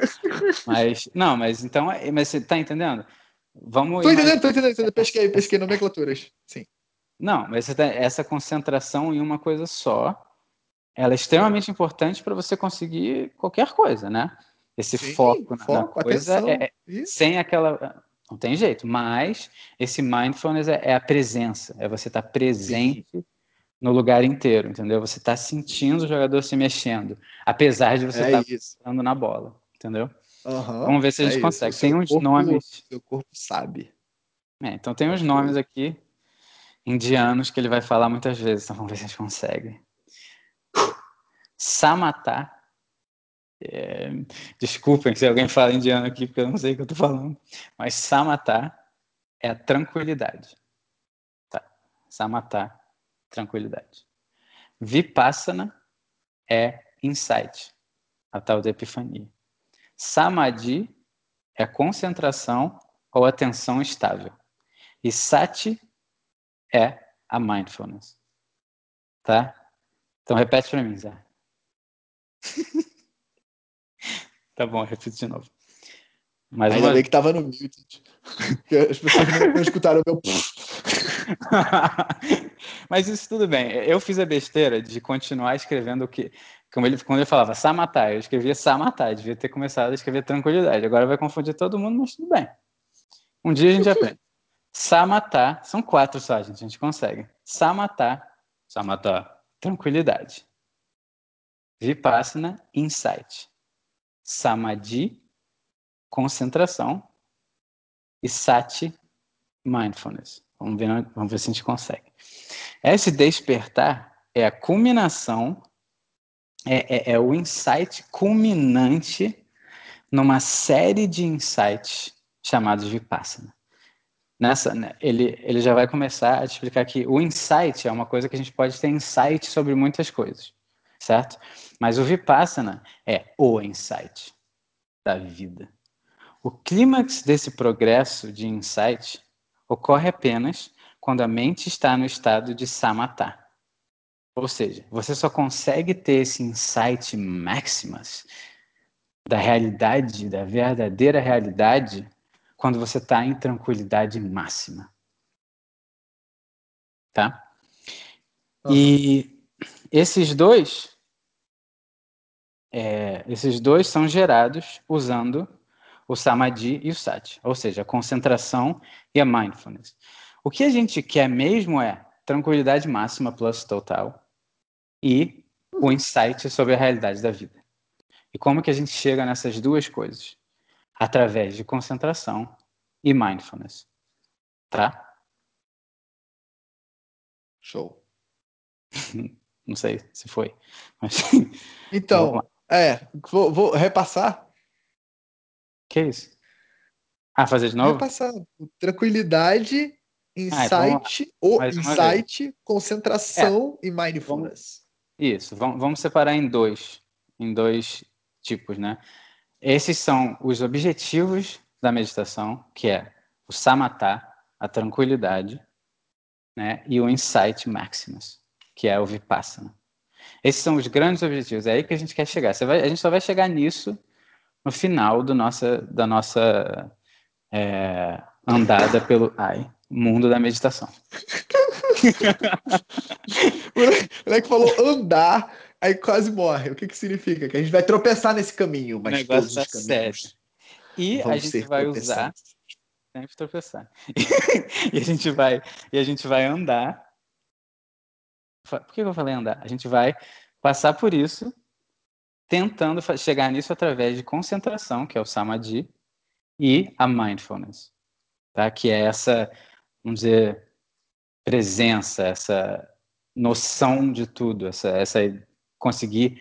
Mas, não, mas então, é, mas você tá entendendo? Vamos. Tô entendendo, tô entendendo. Pesquei, pesquei nomenclaturas. Sim. Não, mas tá, essa concentração em uma coisa só, ela é extremamente importante para você conseguir qualquer coisa, né? Esse Sim, foco, foco na coisa é, é sem aquela. Não tem jeito, mas esse mindfulness é, é a presença, é você estar tá presente Sim no lugar inteiro, entendeu? Você está sentindo o jogador se mexendo, apesar de você estar é tá na bola, entendeu? Uhum, Vamos ver se a gente é consegue. Tem uns corpo, nomes. Seu corpo sabe. Então tem uns nomes aqui indianos que ele vai falar muitas vezes. Então vamos ver se a gente consegue. Samatá. É, desculpem se alguém fala indiano aqui, porque eu não sei o que eu estou falando. Mas samatá é a tranquilidade. Tá. Samatá tranquilidade. Vipassana é insight, a tal da epifania. Samadhi é concentração ou atenção estável. E sati é a mindfulness. Tá? Então repete para mim, Zé. tá bom, repito de novo. Mais Ainda uma... bem que tava no mute. As pessoas não escutaram o meu. Mas isso tudo bem. Eu fiz a besteira de continuar escrevendo o que. Como ele, quando ele falava Samatá, eu escrevia Samatá, devia ter começado a escrever tranquilidade. Agora vai confundir todo mundo, mas tudo bem. Um dia a gente aprende. Samatá, são quatro só, gente, a gente consegue. Samatá, Samatá, tranquilidade. Vipassana, insight. Samadhi, concentração. E Sati, mindfulness. Vamos ver, vamos ver se a gente consegue. Esse despertar é a culminação, é, é, é o insight culminante numa série de insights chamados Vipassana. Nessa, né, ele, ele já vai começar a explicar que o insight é uma coisa que a gente pode ter insight sobre muitas coisas, certo? Mas o Vipassana é o insight da vida. O clímax desse progresso de insight ocorre apenas quando a mente está no estado de samatá. Ou seja, você só consegue ter esse insight maximus da realidade, da verdadeira realidade, quando você está em tranquilidade máxima. Tá? E esses dois, é, esses dois são gerados usando o samadhi e o sati, ou seja, a concentração e a mindfulness. O que a gente quer mesmo é tranquilidade máxima plus total e o insight sobre a realidade da vida. E como que a gente chega nessas duas coisas? Através de concentração e mindfulness. Tá? Show. Não sei se foi. Mas... Então, é, vou, vou repassar que é isso? Ah, fazer de novo? Passar. Tranquilidade, insight, ah, então, o insight, concentração é. e mindfulness. Isso, vamos, vamos separar em dois, em dois tipos, né? Esses são os objetivos da meditação, que é o samatha, a tranquilidade, né? E o insight maximus, que é o vipassana. Esses são os grandes objetivos, é aí que a gente quer chegar. Vai, a gente só vai chegar nisso no final do nossa, da nossa é, andada pelo ai, mundo da meditação. o moleque falou andar, aí quase morre. O que, que significa? Que a gente vai tropeçar nesse caminho, mas o negócio tá sério. E a gente vai usar sempre tropeçar. e a gente vai e a gente vai andar. Por que eu falei andar? A gente vai passar por isso tentando chegar nisso através de concentração, que é o samadhi, e a mindfulness, tá? que é essa, vamos dizer, presença, essa noção de tudo, essa, essa conseguir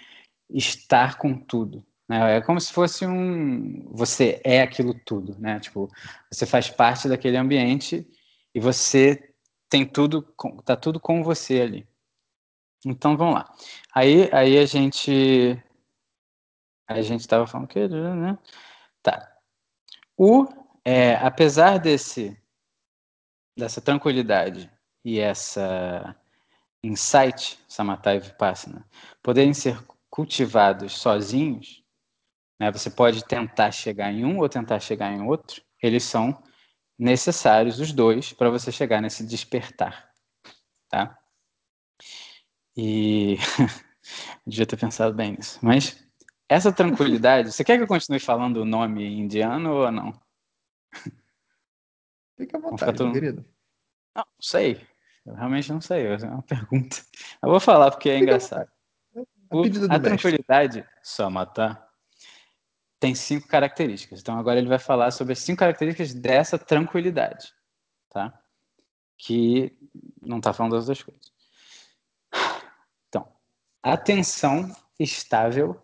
estar com tudo. Né? É como se fosse um. Você é aquilo tudo, né? Tipo, você faz parte daquele ambiente e você tem tudo, tá tudo com você ali. Então vamos lá. Aí, aí a gente. A gente estava falando que. Né? Tá. O, é, apesar desse, dessa tranquilidade e essa insight, Samatha e Vipassana, poderem ser cultivados sozinhos, né, você pode tentar chegar em um ou tentar chegar em outro, eles são necessários, os dois, para você chegar nesse despertar. Tá? E devia ter pensado bem nisso. Mas essa tranquilidade, você quer que eu continue falando o nome indiano ou não? Fica à vontade, todo... querido. Não, não sei. Eu realmente não sei. É uma pergunta. Eu vou falar porque é Fica engraçado. O, a tranquilidade, Samata, tem cinco características. Então agora ele vai falar sobre as cinco características dessa tranquilidade, tá? Que não está falando das outras coisas. Atenção estável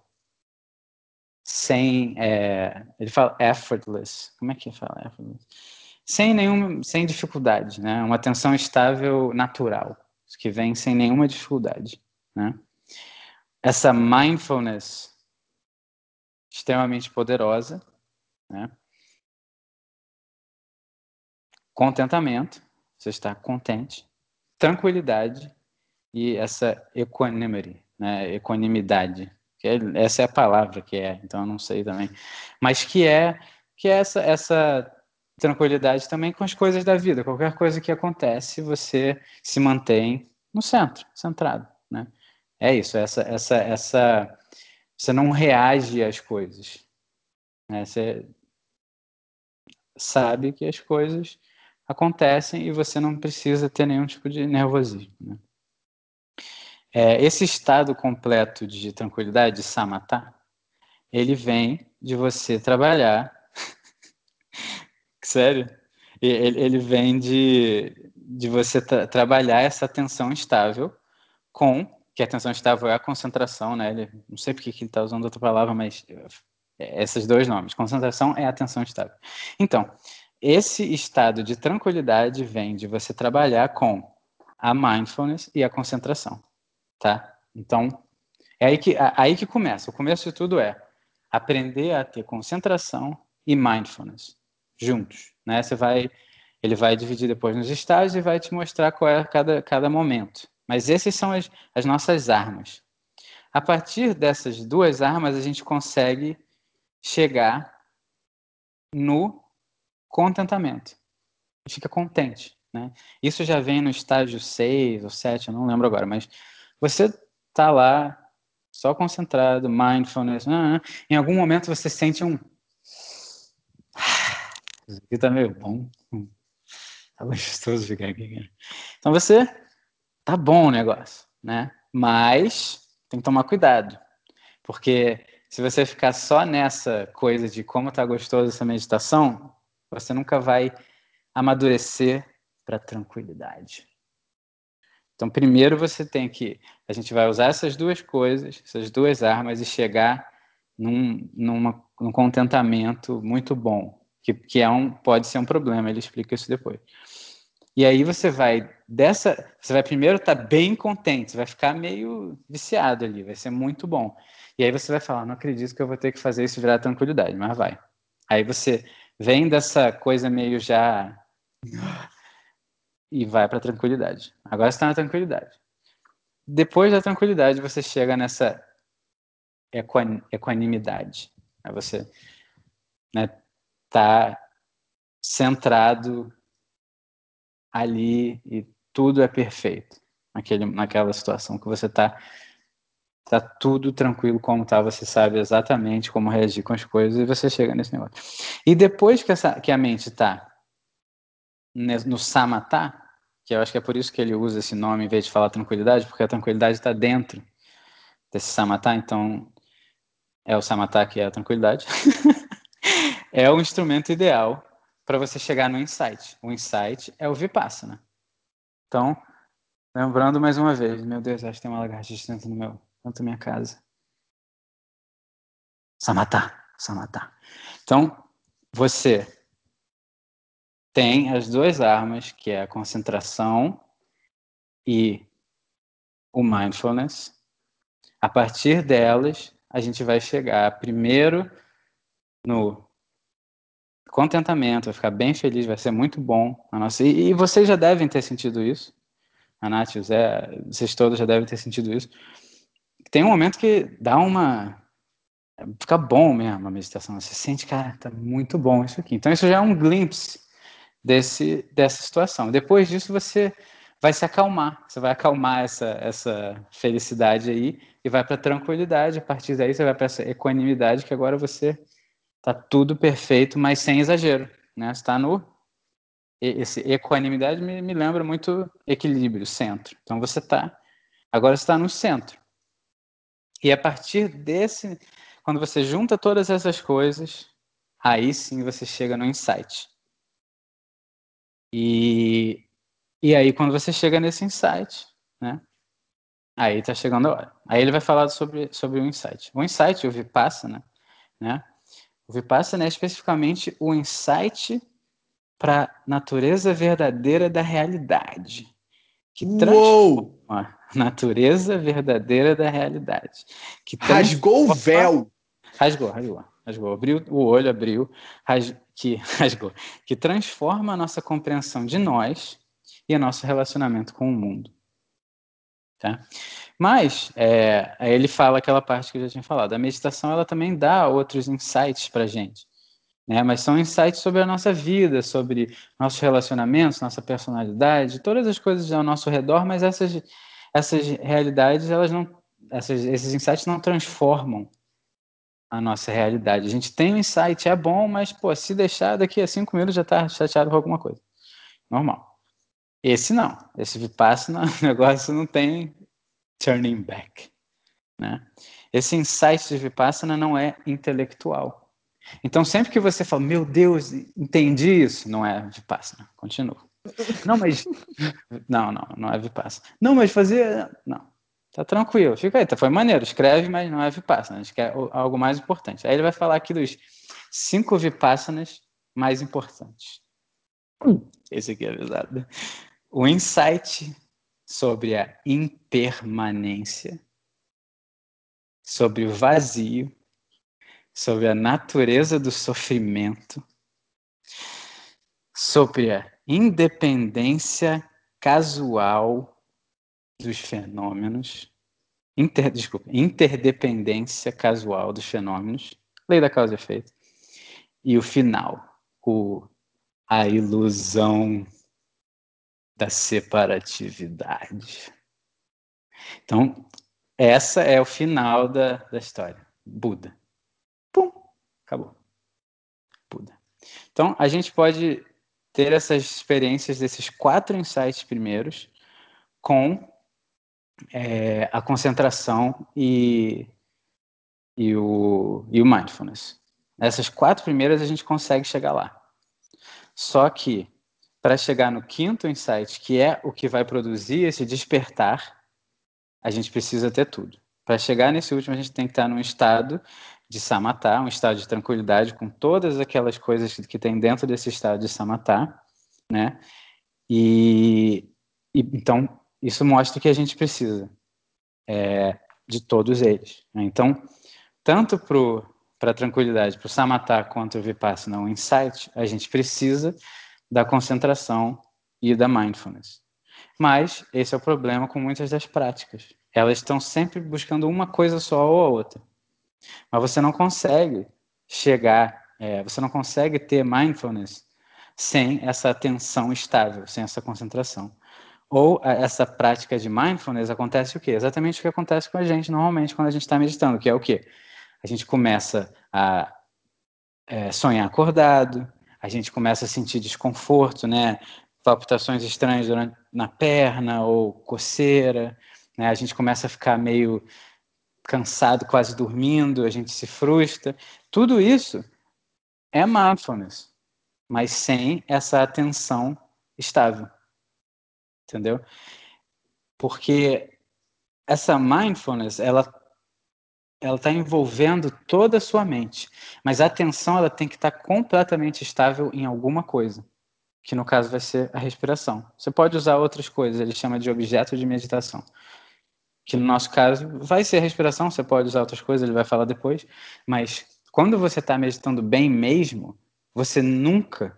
sem, é, ele fala effortless. Como é que fala effortless? Sem nenhum, sem dificuldade, né? Uma atenção estável natural, que vem sem nenhuma dificuldade, né? essa mindfulness extremamente poderosa, né? contentamento, você está contente, tranquilidade e essa equanimity, né? equanimidade, é, essa é a palavra que é, então eu não sei também, mas que é que é essa essa tranquilidade também com as coisas da vida, qualquer coisa que acontece, você se mantém no centro, centrado, né? É isso, essa, essa, essa, você não reage às coisas. Né? Você sabe que as coisas acontecem e você não precisa ter nenhum tipo de nervosismo. Né? É, esse estado completo de tranquilidade, de samatha, ele vem de você trabalhar. Sério? Ele, ele vem de, de você tra trabalhar essa atenção estável com que a atenção estável é a concentração, né? Ele, não sei porque que ele está usando outra palavra, mas é, esses dois nomes. Concentração é atenção estável. Então, esse estado de tranquilidade vem de você trabalhar com a mindfulness e a concentração, tá? Então, é aí que, aí que começa. O começo de tudo é aprender a ter concentração e mindfulness juntos, né? Você vai, ele vai dividir depois nos estágios e vai te mostrar qual é cada, cada momento. Mas essas são as, as nossas armas. A partir dessas duas armas, a gente consegue chegar no contentamento. Fica contente. Né? Isso já vem no estágio 6 ou 7, eu não lembro agora, mas você está lá, só concentrado, mindfulness, ah, em algum momento você sente um. Isso aqui tá meio bom. Tá gostoso ficar aqui. Então você tá bom o negócio, né? Mas tem que tomar cuidado, porque se você ficar só nessa coisa de como tá gostoso essa meditação, você nunca vai amadurecer para tranquilidade. Então, primeiro você tem que, a gente vai usar essas duas coisas, essas duas armas e chegar num, numa, num contentamento muito bom, que, que é um, pode ser um problema. Ele explica isso depois. E aí você vai dessa, você vai primeiro estar tá bem contente, você vai ficar meio viciado ali, vai ser muito bom. E aí você vai falar, não acredito que eu vou ter que fazer isso virar tranquilidade, mas vai. Aí você vem dessa coisa meio já e vai para tranquilidade. Agora está na tranquilidade. Depois da tranquilidade você chega nessa equan equanimidade. Aí você né, tá centrado ali e tudo é perfeito naquele, naquela situação que você está tá tudo tranquilo como tá, você sabe exatamente como reagir com as coisas e você chega nesse negócio. E depois que, essa, que a mente está no samatá, que eu acho que é por isso que ele usa esse nome em vez de falar tranquilidade, porque a tranquilidade está dentro desse samatá, então é o samatá que é a tranquilidade. é o instrumento ideal para você chegar no insight. O insight é o vipassana. Então, lembrando mais uma vez, meu Deus, acho que tem uma lagartixa dentro, no meu, dentro da minha casa. Samatá, samatá. Então, você tem as duas armas, que é a concentração e o mindfulness. A partir delas, a gente vai chegar primeiro no contentamento, vai ficar bem feliz, vai ser muito bom. A nossa... e, e vocês já devem ter sentido isso. A Nath, o Zé, vocês todos já devem ter sentido isso. Tem um momento que dá uma. Fica bom mesmo a meditação. Você sente, cara, tá muito bom isso aqui. Então, isso já é um glimpse desse, dessa situação. Depois disso, você vai se acalmar. Você vai acalmar essa, essa felicidade aí e vai para tranquilidade. A partir daí, você vai para essa equanimidade que agora você tá tudo perfeito, mas sem exagero, né? Está no esse equanimidade me, me lembra muito equilíbrio, centro. Então você está agora está no centro. E a partir desse, quando você junta todas essas coisas, aí sim você chega no insight. E e aí quando você chega nesse insight, né? Aí está chegando a hora. Aí ele vai falar sobre sobre o insight. O insight, o vipassana, né? O Vipassana é especificamente o insight para a natureza verdadeira da realidade. Que transforma a natureza verdadeira da realidade. Que rasgou o véu. Rasgou, rasgou. Rasgou, abriu o olho, abriu, ras... que rasgou, que transforma a nossa compreensão de nós e o nosso relacionamento com o mundo. Tá? Mas é, ele fala aquela parte que eu já tinha falado. A meditação ela também dá outros insights para gente, né? Mas são insights sobre a nossa vida, sobre nossos relacionamentos, nossa personalidade, todas as coisas ao nosso redor. Mas essas essas realidades elas não, essas, esses insights não transformam a nossa realidade. A gente tem um insight, é bom, mas pô, se deixar daqui a cinco minutos já está chateado com alguma coisa. Normal. Esse não. Esse Vipassana, o negócio não tem turning back. Né? Esse insight de Vipassana não é intelectual. Então, sempre que você fala, meu Deus, entendi isso, não é Vipassana. Continua. Não, mas. Não, não, não é Vipassana. Não, mas fazer. Não. Tá tranquilo, fica aí, tá, foi maneiro. Escreve, mas não é Vipassana. A gente quer algo mais importante. Aí ele vai falar aqui dos cinco Vipassanas mais importantes. Esse aqui é avisado. O insight sobre a impermanência, sobre o vazio, sobre a natureza do sofrimento, sobre a independência casual dos fenômenos, inter, desculpa, interdependência casual dos fenômenos, lei da causa e efeito, e o final, o, a ilusão da separatividade. Então, essa é o final da, da história. Buda. Pum, acabou. Buda. Então, a gente pode ter essas experiências desses quatro insights primeiros com é, a concentração e, e, o, e o mindfulness. Essas quatro primeiras a gente consegue chegar lá. Só que para chegar no quinto insight, que é o que vai produzir esse despertar, a gente precisa ter tudo. Para chegar nesse último, a gente tem que estar num estado de samatá, um estado de tranquilidade com todas aquelas coisas que tem dentro desse estado de samatá, né? E, e então isso mostra que a gente precisa é, de todos eles. Né? Então, tanto para a tranquilidade, para o samatá quanto o vipassana, o insight, a gente precisa da concentração e da mindfulness. Mas esse é o problema com muitas das práticas. Elas estão sempre buscando uma coisa só ou a outra. Mas você não consegue chegar, é, você não consegue ter mindfulness sem essa atenção estável, sem essa concentração. Ou essa prática de mindfulness acontece o quê? Exatamente o que acontece com a gente normalmente quando a gente está meditando, que é o quê? A gente começa a é, sonhar acordado, a gente começa a sentir desconforto, né? Palpitações estranhas durante, na perna ou coceira, né? A gente começa a ficar meio cansado, quase dormindo, a gente se frustra. Tudo isso é mindfulness, mas sem essa atenção estável. Entendeu? Porque essa mindfulness, ela ela está envolvendo toda a sua mente, mas a atenção ela tem que estar tá completamente estável em alguma coisa, que no caso vai ser a respiração. Você pode usar outras coisas, ele chama de objeto de meditação, que no nosso caso vai ser a respiração. Você pode usar outras coisas, ele vai falar depois, mas quando você está meditando bem mesmo, você nunca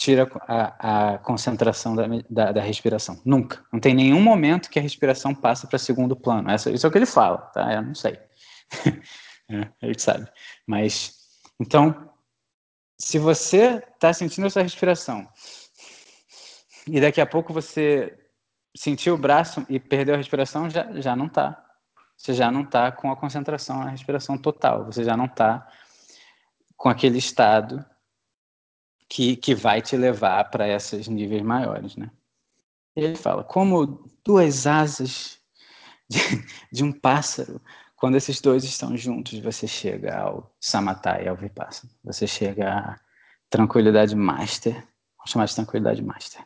tira a, a concentração da, da, da, respiração. Nunca. Não tem nenhum momento que a respiração passa para segundo plano. Essa, isso é o que ele fala, tá? Eu não sei. é, ele sabe. Mas, então, se você está sentindo essa respiração e daqui a pouco você sentiu o braço e perdeu a respiração, já, já não está. Você já não está com a concentração na respiração total. Você já não está com aquele estado que, que vai te levar para esses níveis maiores, né? Ele fala, como duas asas de, de, um pássaro, quando esses dois estão juntos, você chega ao samatha e ao vipassana. Você chega à tranquilidade master, vamos chamar de tranquilidade master,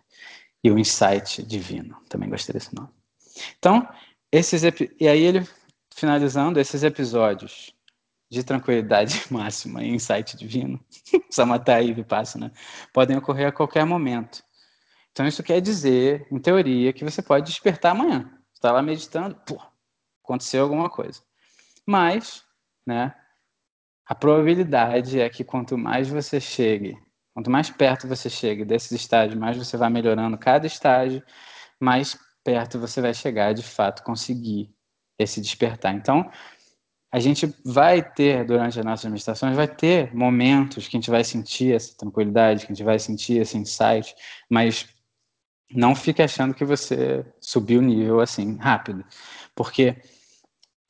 e o insight divino. Também gostei desse nome. Então, esses e aí ele finalizando esses episódios de tranquilidade máxima e insight divino, samatha e vipassana, podem ocorrer a qualquer momento. Então isso quer dizer, em teoria, que você pode despertar amanhã. Está lá meditando, pô, aconteceu alguma coisa. Mas, né, a probabilidade é que quanto mais você chegue, quanto mais perto você chegue desses estágios, mais você vai melhorando cada estágio, mais perto você vai chegar de fato conseguir esse despertar. Então, a gente vai ter, durante as nossas meditações, vai ter momentos que a gente vai sentir essa tranquilidade, que a gente vai sentir esse insight, mas não fique achando que você subiu o nível assim, rápido. Porque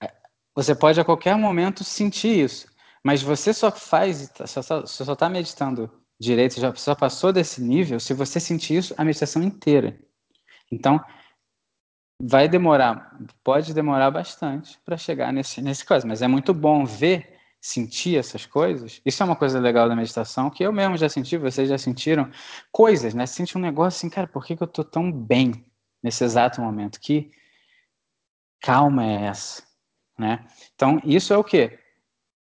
é, você pode a qualquer momento sentir isso, mas você só faz, você só está meditando direito, já passou desse nível se você sentir isso a meditação inteira. Então, vai demorar, pode demorar bastante para chegar nesse, nesse caso, mas é muito bom ver, sentir essas coisas. Isso é uma coisa legal da meditação, que eu mesmo já senti, vocês já sentiram, coisas, né? Sente um negócio assim, cara, por que, que eu tô tão bem nesse exato momento? Que calma é essa, né? Então, isso é o quê?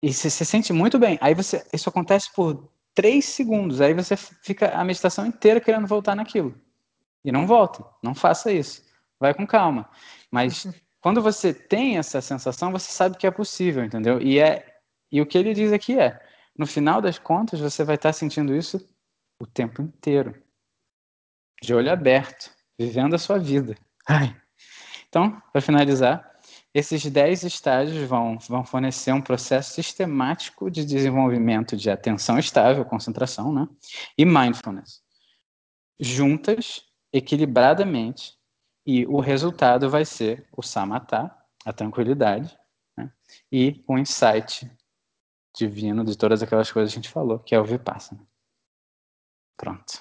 E você se sente muito bem. Aí você, isso acontece por três segundos, aí você fica a meditação inteira querendo voltar naquilo. E não volta, não faça isso vai com calma. Mas uhum. quando você tem essa sensação, você sabe que é possível, entendeu? E é e o que ele diz aqui é, no final das contas, você vai estar sentindo isso o tempo inteiro, de olho aberto, vivendo a sua vida. Ai. Então, para finalizar, esses 10 estágios vão, vão fornecer um processo sistemático de desenvolvimento de atenção estável, concentração, né? E mindfulness. Juntas, equilibradamente, e o resultado vai ser o samatá, a tranquilidade, né? e o insight divino de todas aquelas coisas que a gente falou, que é o vipassana. Pronto.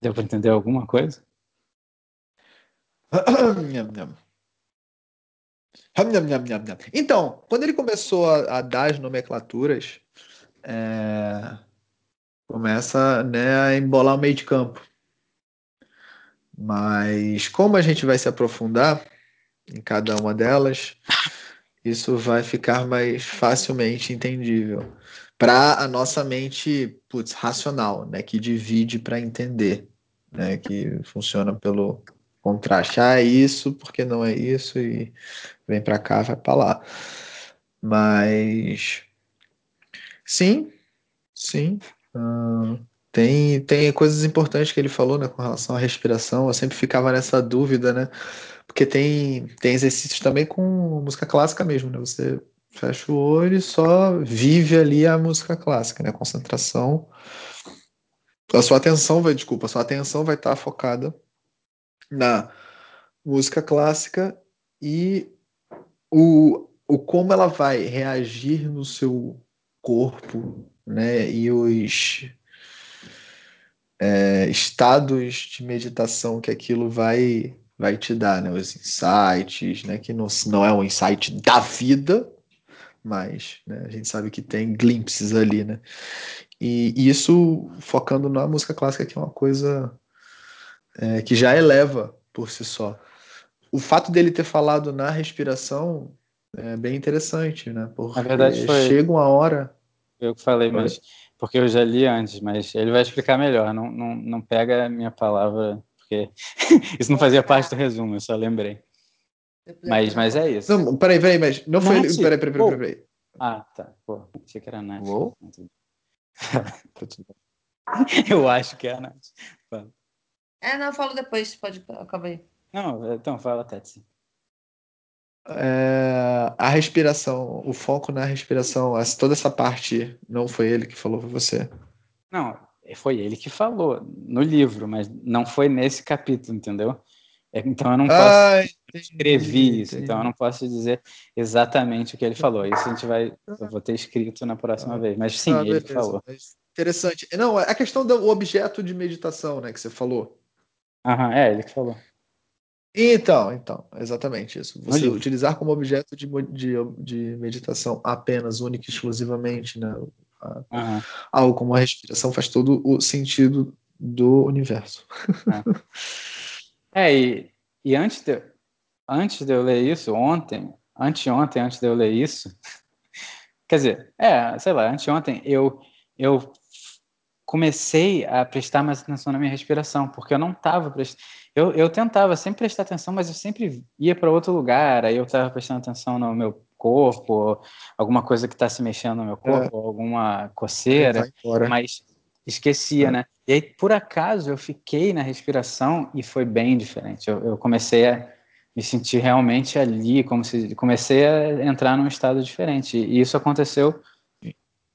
Deu para entender alguma coisa? Então, quando ele começou a, a dar as nomenclaturas, é, começa né, a embolar o meio de campo. Mas como a gente vai se aprofundar em cada uma delas, isso vai ficar mais facilmente entendível para a nossa mente putz, racional, né, que divide para entender, né, que funciona pelo contraste. Ah, é isso porque não é isso e vem para cá, vai para lá. Mas sim, sim. Uh, tem, tem coisas importantes que ele falou, né, com relação à respiração. Eu sempre ficava nessa dúvida, né? Porque tem, tem exercícios também com música clássica mesmo, né? Você fecha o olho e só vive ali a música clássica, né? Concentração. A sua atenção vai, desculpa, a sua atenção vai estar focada na música clássica e o, o como ela vai reagir no seu corpo, né? E os é, estados de meditação que aquilo vai vai te dar, né? Os insights, né? Que não, não é um insight da vida, mas né, a gente sabe que tem glimpses ali, né? E, e isso focando na música clássica, que é uma coisa é, que já eleva por si só. O fato dele ter falado na respiração é bem interessante, né? Porque Na verdade, foi- chega uma hora. Eu que falei, mas porque eu já li antes, mas ele vai explicar melhor. Não, não, não pega a minha palavra, porque isso não fazia parte do resumo, eu só lembrei. Mas, mas é isso. Não, peraí, peraí, mas não foi. Nath, Peraí, peraí, peraí, peraí. Ah, tá. Pô, achei que era a Nath. Uou. Eu acho que é a Nath. Fala. É, não, eu falo depois, pode acabar aí. Não, então fala, Tetsi. É, a respiração, o foco na respiração, toda essa parte não foi ele que falou, foi você. Não, foi ele que falou no livro, mas não foi nesse capítulo, entendeu? É, Então eu não posso Ah, escrever isso, então eu não posso dizer exatamente o que ele falou. Isso a gente vai, eu vou ter escrito na próxima Ah. vez. Mas sim, Ah, ele que beleza, falou. Interessante. Não, a questão do objeto de meditação, né, que você falou. Aham, é ele que falou. Então, então, exatamente isso. Você utilizar como objeto de, de, de meditação apenas, única e exclusivamente, né, Aham. algo como a respiração faz todo o sentido do universo. É, e, e antes, de, antes de eu ler isso, ontem, anteontem, antes de eu ler isso, quer dizer, é, sei lá, anteontem, eu, eu comecei a prestar mais atenção na minha respiração, porque eu não estava prestando. Eu, eu tentava sempre prestar atenção, mas eu sempre ia para outro lugar, aí eu estava prestando atenção no meu corpo, alguma coisa que está se mexendo no meu corpo, alguma coceira mas esquecia, É. né? E aí, por acaso, eu fiquei na respiração e foi bem diferente. Eu, eu comecei a me sentir realmente ali, como se comecei a entrar num estado diferente. E isso aconteceu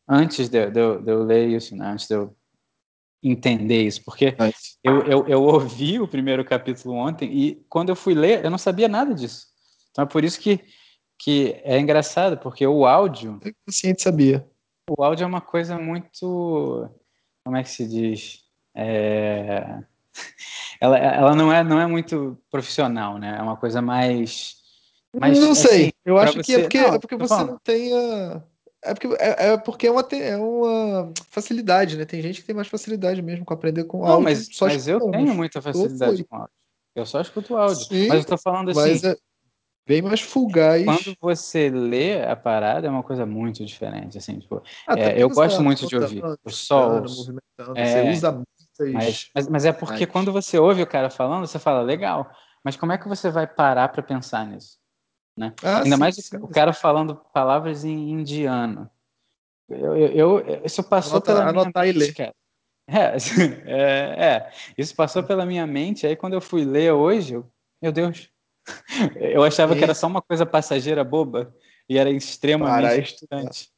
antes de, de eu- de eu ler isso, né? Antes de eu entender isso, porque Mas- eu, eu, eu ouvi o primeiro capítulo ontem e quando eu fui ler, eu não sabia nada disso. Então é por isso que, que é engraçado, porque o áudio O consciente sabia. o áudio é uma coisa muito. Como é que se diz? É, Ela, ela não, é, não é muito profissional, né? É uma coisa mais. mais não sei. assim, eu acho que é você- porque, não, é porque você falando. não tem a. É porque é, é porque é uma, é uma facilidade, né? Tem gente que tem mais facilidade mesmo com aprender com Não, áudio. mas, só mas eu tenho muita facilidade foi. com áudio. Eu só escuto áudio. Sim, mas eu tô falando assim. É bem mais fugaz. Quando você lê a parada, é uma coisa muito diferente, assim, tipo, Até é, porque eu você gosto tá muito de ouvir. Botando, ouço. movimentando, É, Você usa muitas. Mas, mas, mas é porque Mas- quando você ouve o cara falando, você fala, legal, mas como é que você vai parar para pensar nisso? Né? Ah, Ainda sim, mais sim. o cara falando palavras em indiano. Eu, eu, eu- isso passou Anota- pela minha anotar e mente, ler. cara. É, é, é, isso passou pela minha mente, aí quando eu fui ler hoje, eu, meu Deus, eu achava que era só uma coisa passageira boba e era extremamente importante.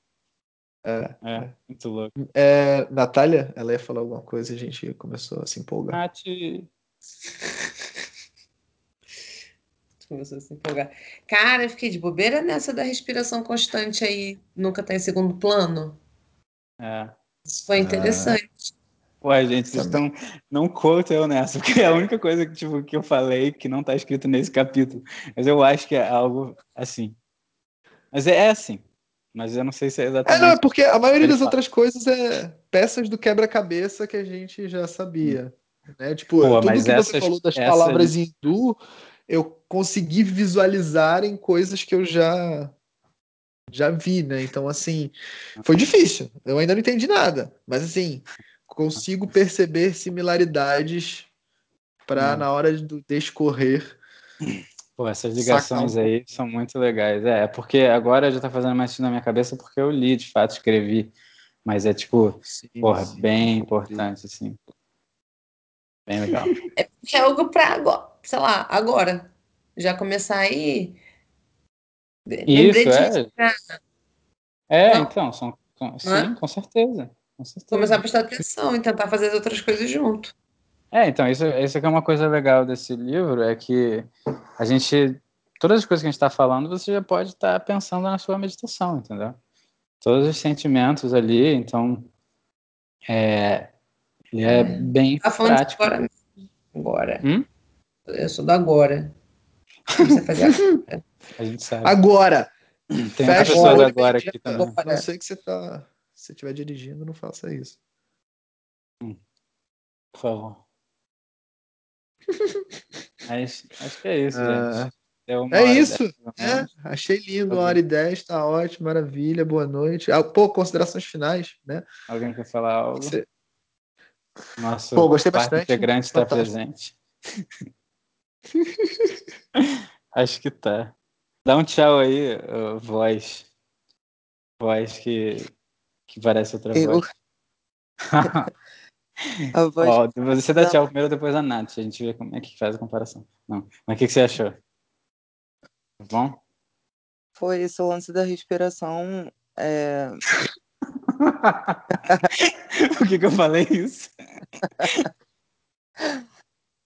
É. É, muito louco. É, Natália, ela ia falar alguma coisa e a gente começou a se empolgar. Nath, Começou a se empolgar. Cara, eu fiquei de bobeira nessa da respiração constante aí, nunca tá em segundo plano. é. Isso foi interessante. Ué, gente, vocês estão. Não conta eu nessa, porque é a única coisa que, tipo, que eu falei que não tá escrito nesse capítulo. Mas eu acho que é algo assim. Mas é, é assim. Mas eu não sei se é É, exatamente. não, é porque a maioria das fala. outras coisas é peças do quebra-cabeça que a gente já sabia. Né? Tipo, Pô, tudo mas que você essas- falou das essa- palavras em hindu, eu consegui visualizar em coisas que eu já já vi, né? Então, assim, foi difícil. Eu ainda não entendi nada, mas assim, consigo perceber similaridades para Hum. na hora do descorrer. Pô, essas ligações aí são muito legais. É, porque agora já tá fazendo mais sentido na minha cabeça porque eu li, de fato, escrevi. Mas é, tipo, porra, Sim, bem importante, assim. Bem legal. Que é algo pra agora, sei lá, agora. Já começar aí. Isso, é. É, Não. então, são, são- sim, é? com certeza. Com certeza. Começar a prestar atenção e tentar fazer as outras coisas junto. É, então, isso, isso que é uma coisa legal desse livro, é que a gente, todas as coisas que a gente está falando, você já pode estar pensando na sua meditação, entendeu? Todos os sentimentos ali, então, é, ele é, É. bem Tá prático. agora. Agora. Hum? Eu sou do agora. Fazer A gente sabe. Agora, Tem fecha outra o pessoa olho agora aqui também. A não ser que você tá. Se você estiver dirigindo, não faça isso. Por favor. Mas acho que é isso, Ah, gente. é isso. É, achei lindo, uma hora e dez, tá ótimo, maravilha, boa noite. Ah, pô, considerações finais, né? Alguém quer falar algo? Você... Nosso pô, gostei bastante. integrante está presente. Acho que tá. Dá um tchau aí, uh, voz. Voz que, que parece outra Eu... voz. a voz... Ó, você dá tchau primeiro, depois a Nath. A gente vê como é que faz a comparação. Não. Mas o que, que você achou? Tá bom? Foi esse o lance da respiração. É... Por que, que eu falei isso?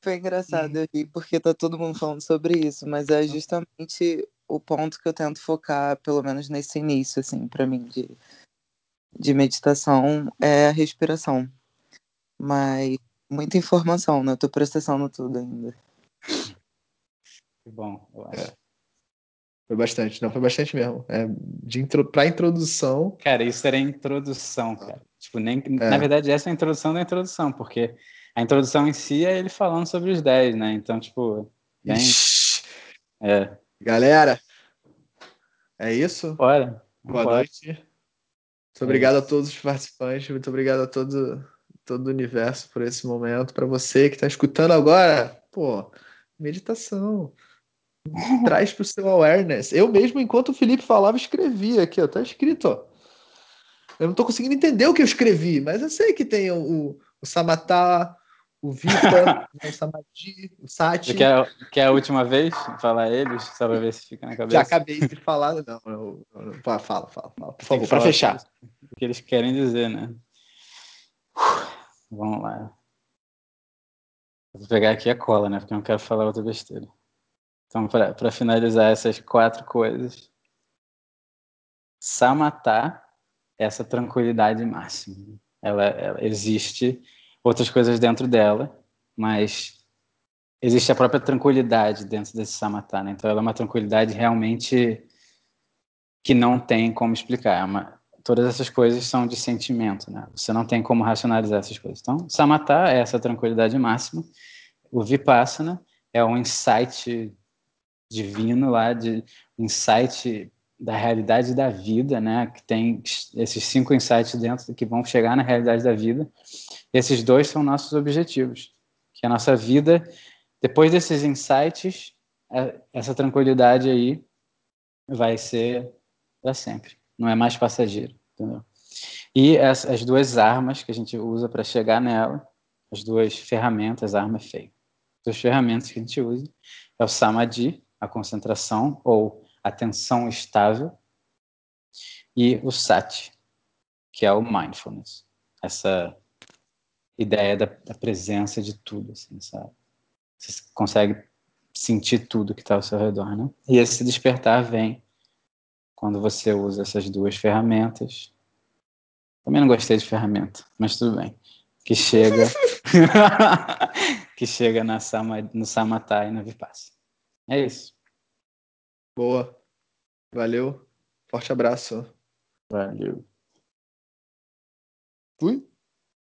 Foi engraçado eu ri porque tá todo mundo falando sobre isso, mas é justamente o ponto que eu tento focar, pelo menos nesse início, assim, para mim, de, de meditação, é a respiração. Mas muita informação, né? Eu tô processando tudo ainda. Que bom, eu acho. É. Foi bastante, não, foi bastante mesmo. É, de intro, pra introdução. Cara, isso era introdução, cara. Tipo, nem, é. Na verdade, essa é a introdução da introdução, porque a introdução em si é ele falando sobre os 10, né? Então, tipo. Bem... É. Galera, é isso? Bora. Boa Bora. noite. Muito é obrigado a todos os participantes, muito obrigado a todo, todo o universo por esse momento. Para você que está escutando agora, pô, meditação traz para o seu awareness. Eu mesmo, enquanto o Felipe falava, escrevi aqui, ó, tá escrito, ó. Eu não estou conseguindo entender o que eu escrevi, mas eu sei que tem o, o Samatá, o Vita, o Samadhi, o Sati. Quer, quer a última vez falar eles, só para ver se fica na cabeça? Já acabei de falar, não. Eu, eu, fala, fala, fala, por favor, para fechar. O que eles querem dizer, né? Vamos lá. Vou pegar aqui a cola, né? Porque eu não quero falar outra besteira. Então, para finalizar essas quatro coisas, samatá essa tranquilidade máxima. Ela, ela, existe outras coisas dentro dela, mas existe a própria tranquilidade dentro desse samatá. Né? Então, ela é uma tranquilidade realmente que não tem como explicar. É uma, todas essas coisas são de sentimento. Né? Você não tem como racionalizar essas coisas. Então, samatá é essa tranquilidade máxima. O vipassana é um insight divino lá, de insight da realidade da vida, né? Que tem esses cinco insights dentro que vão chegar na realidade da vida. Esses dois são nossos objetivos. Que a nossa vida, depois desses insights, é, essa tranquilidade aí vai ser para sempre. Não é mais passageiro, entendeu? E as, as duas armas que a gente usa para chegar nela, as duas ferramentas, arma feio. As duas ferramentas que a gente usa é o samadhi, a concentração ou atenção estável, e o sati, que é o mindfulness, essa ideia da, da presença de tudo, assim, sabe? Você consegue sentir tudo que está ao seu redor, né? E esse despertar vem quando você usa essas duas ferramentas. Também não gostei de ferramenta, mas tudo bem. Que chega, que chega na sama, no samatha e no vipassana. É isso. Boa. Valeu. Forte abraço. Valeu. Fui.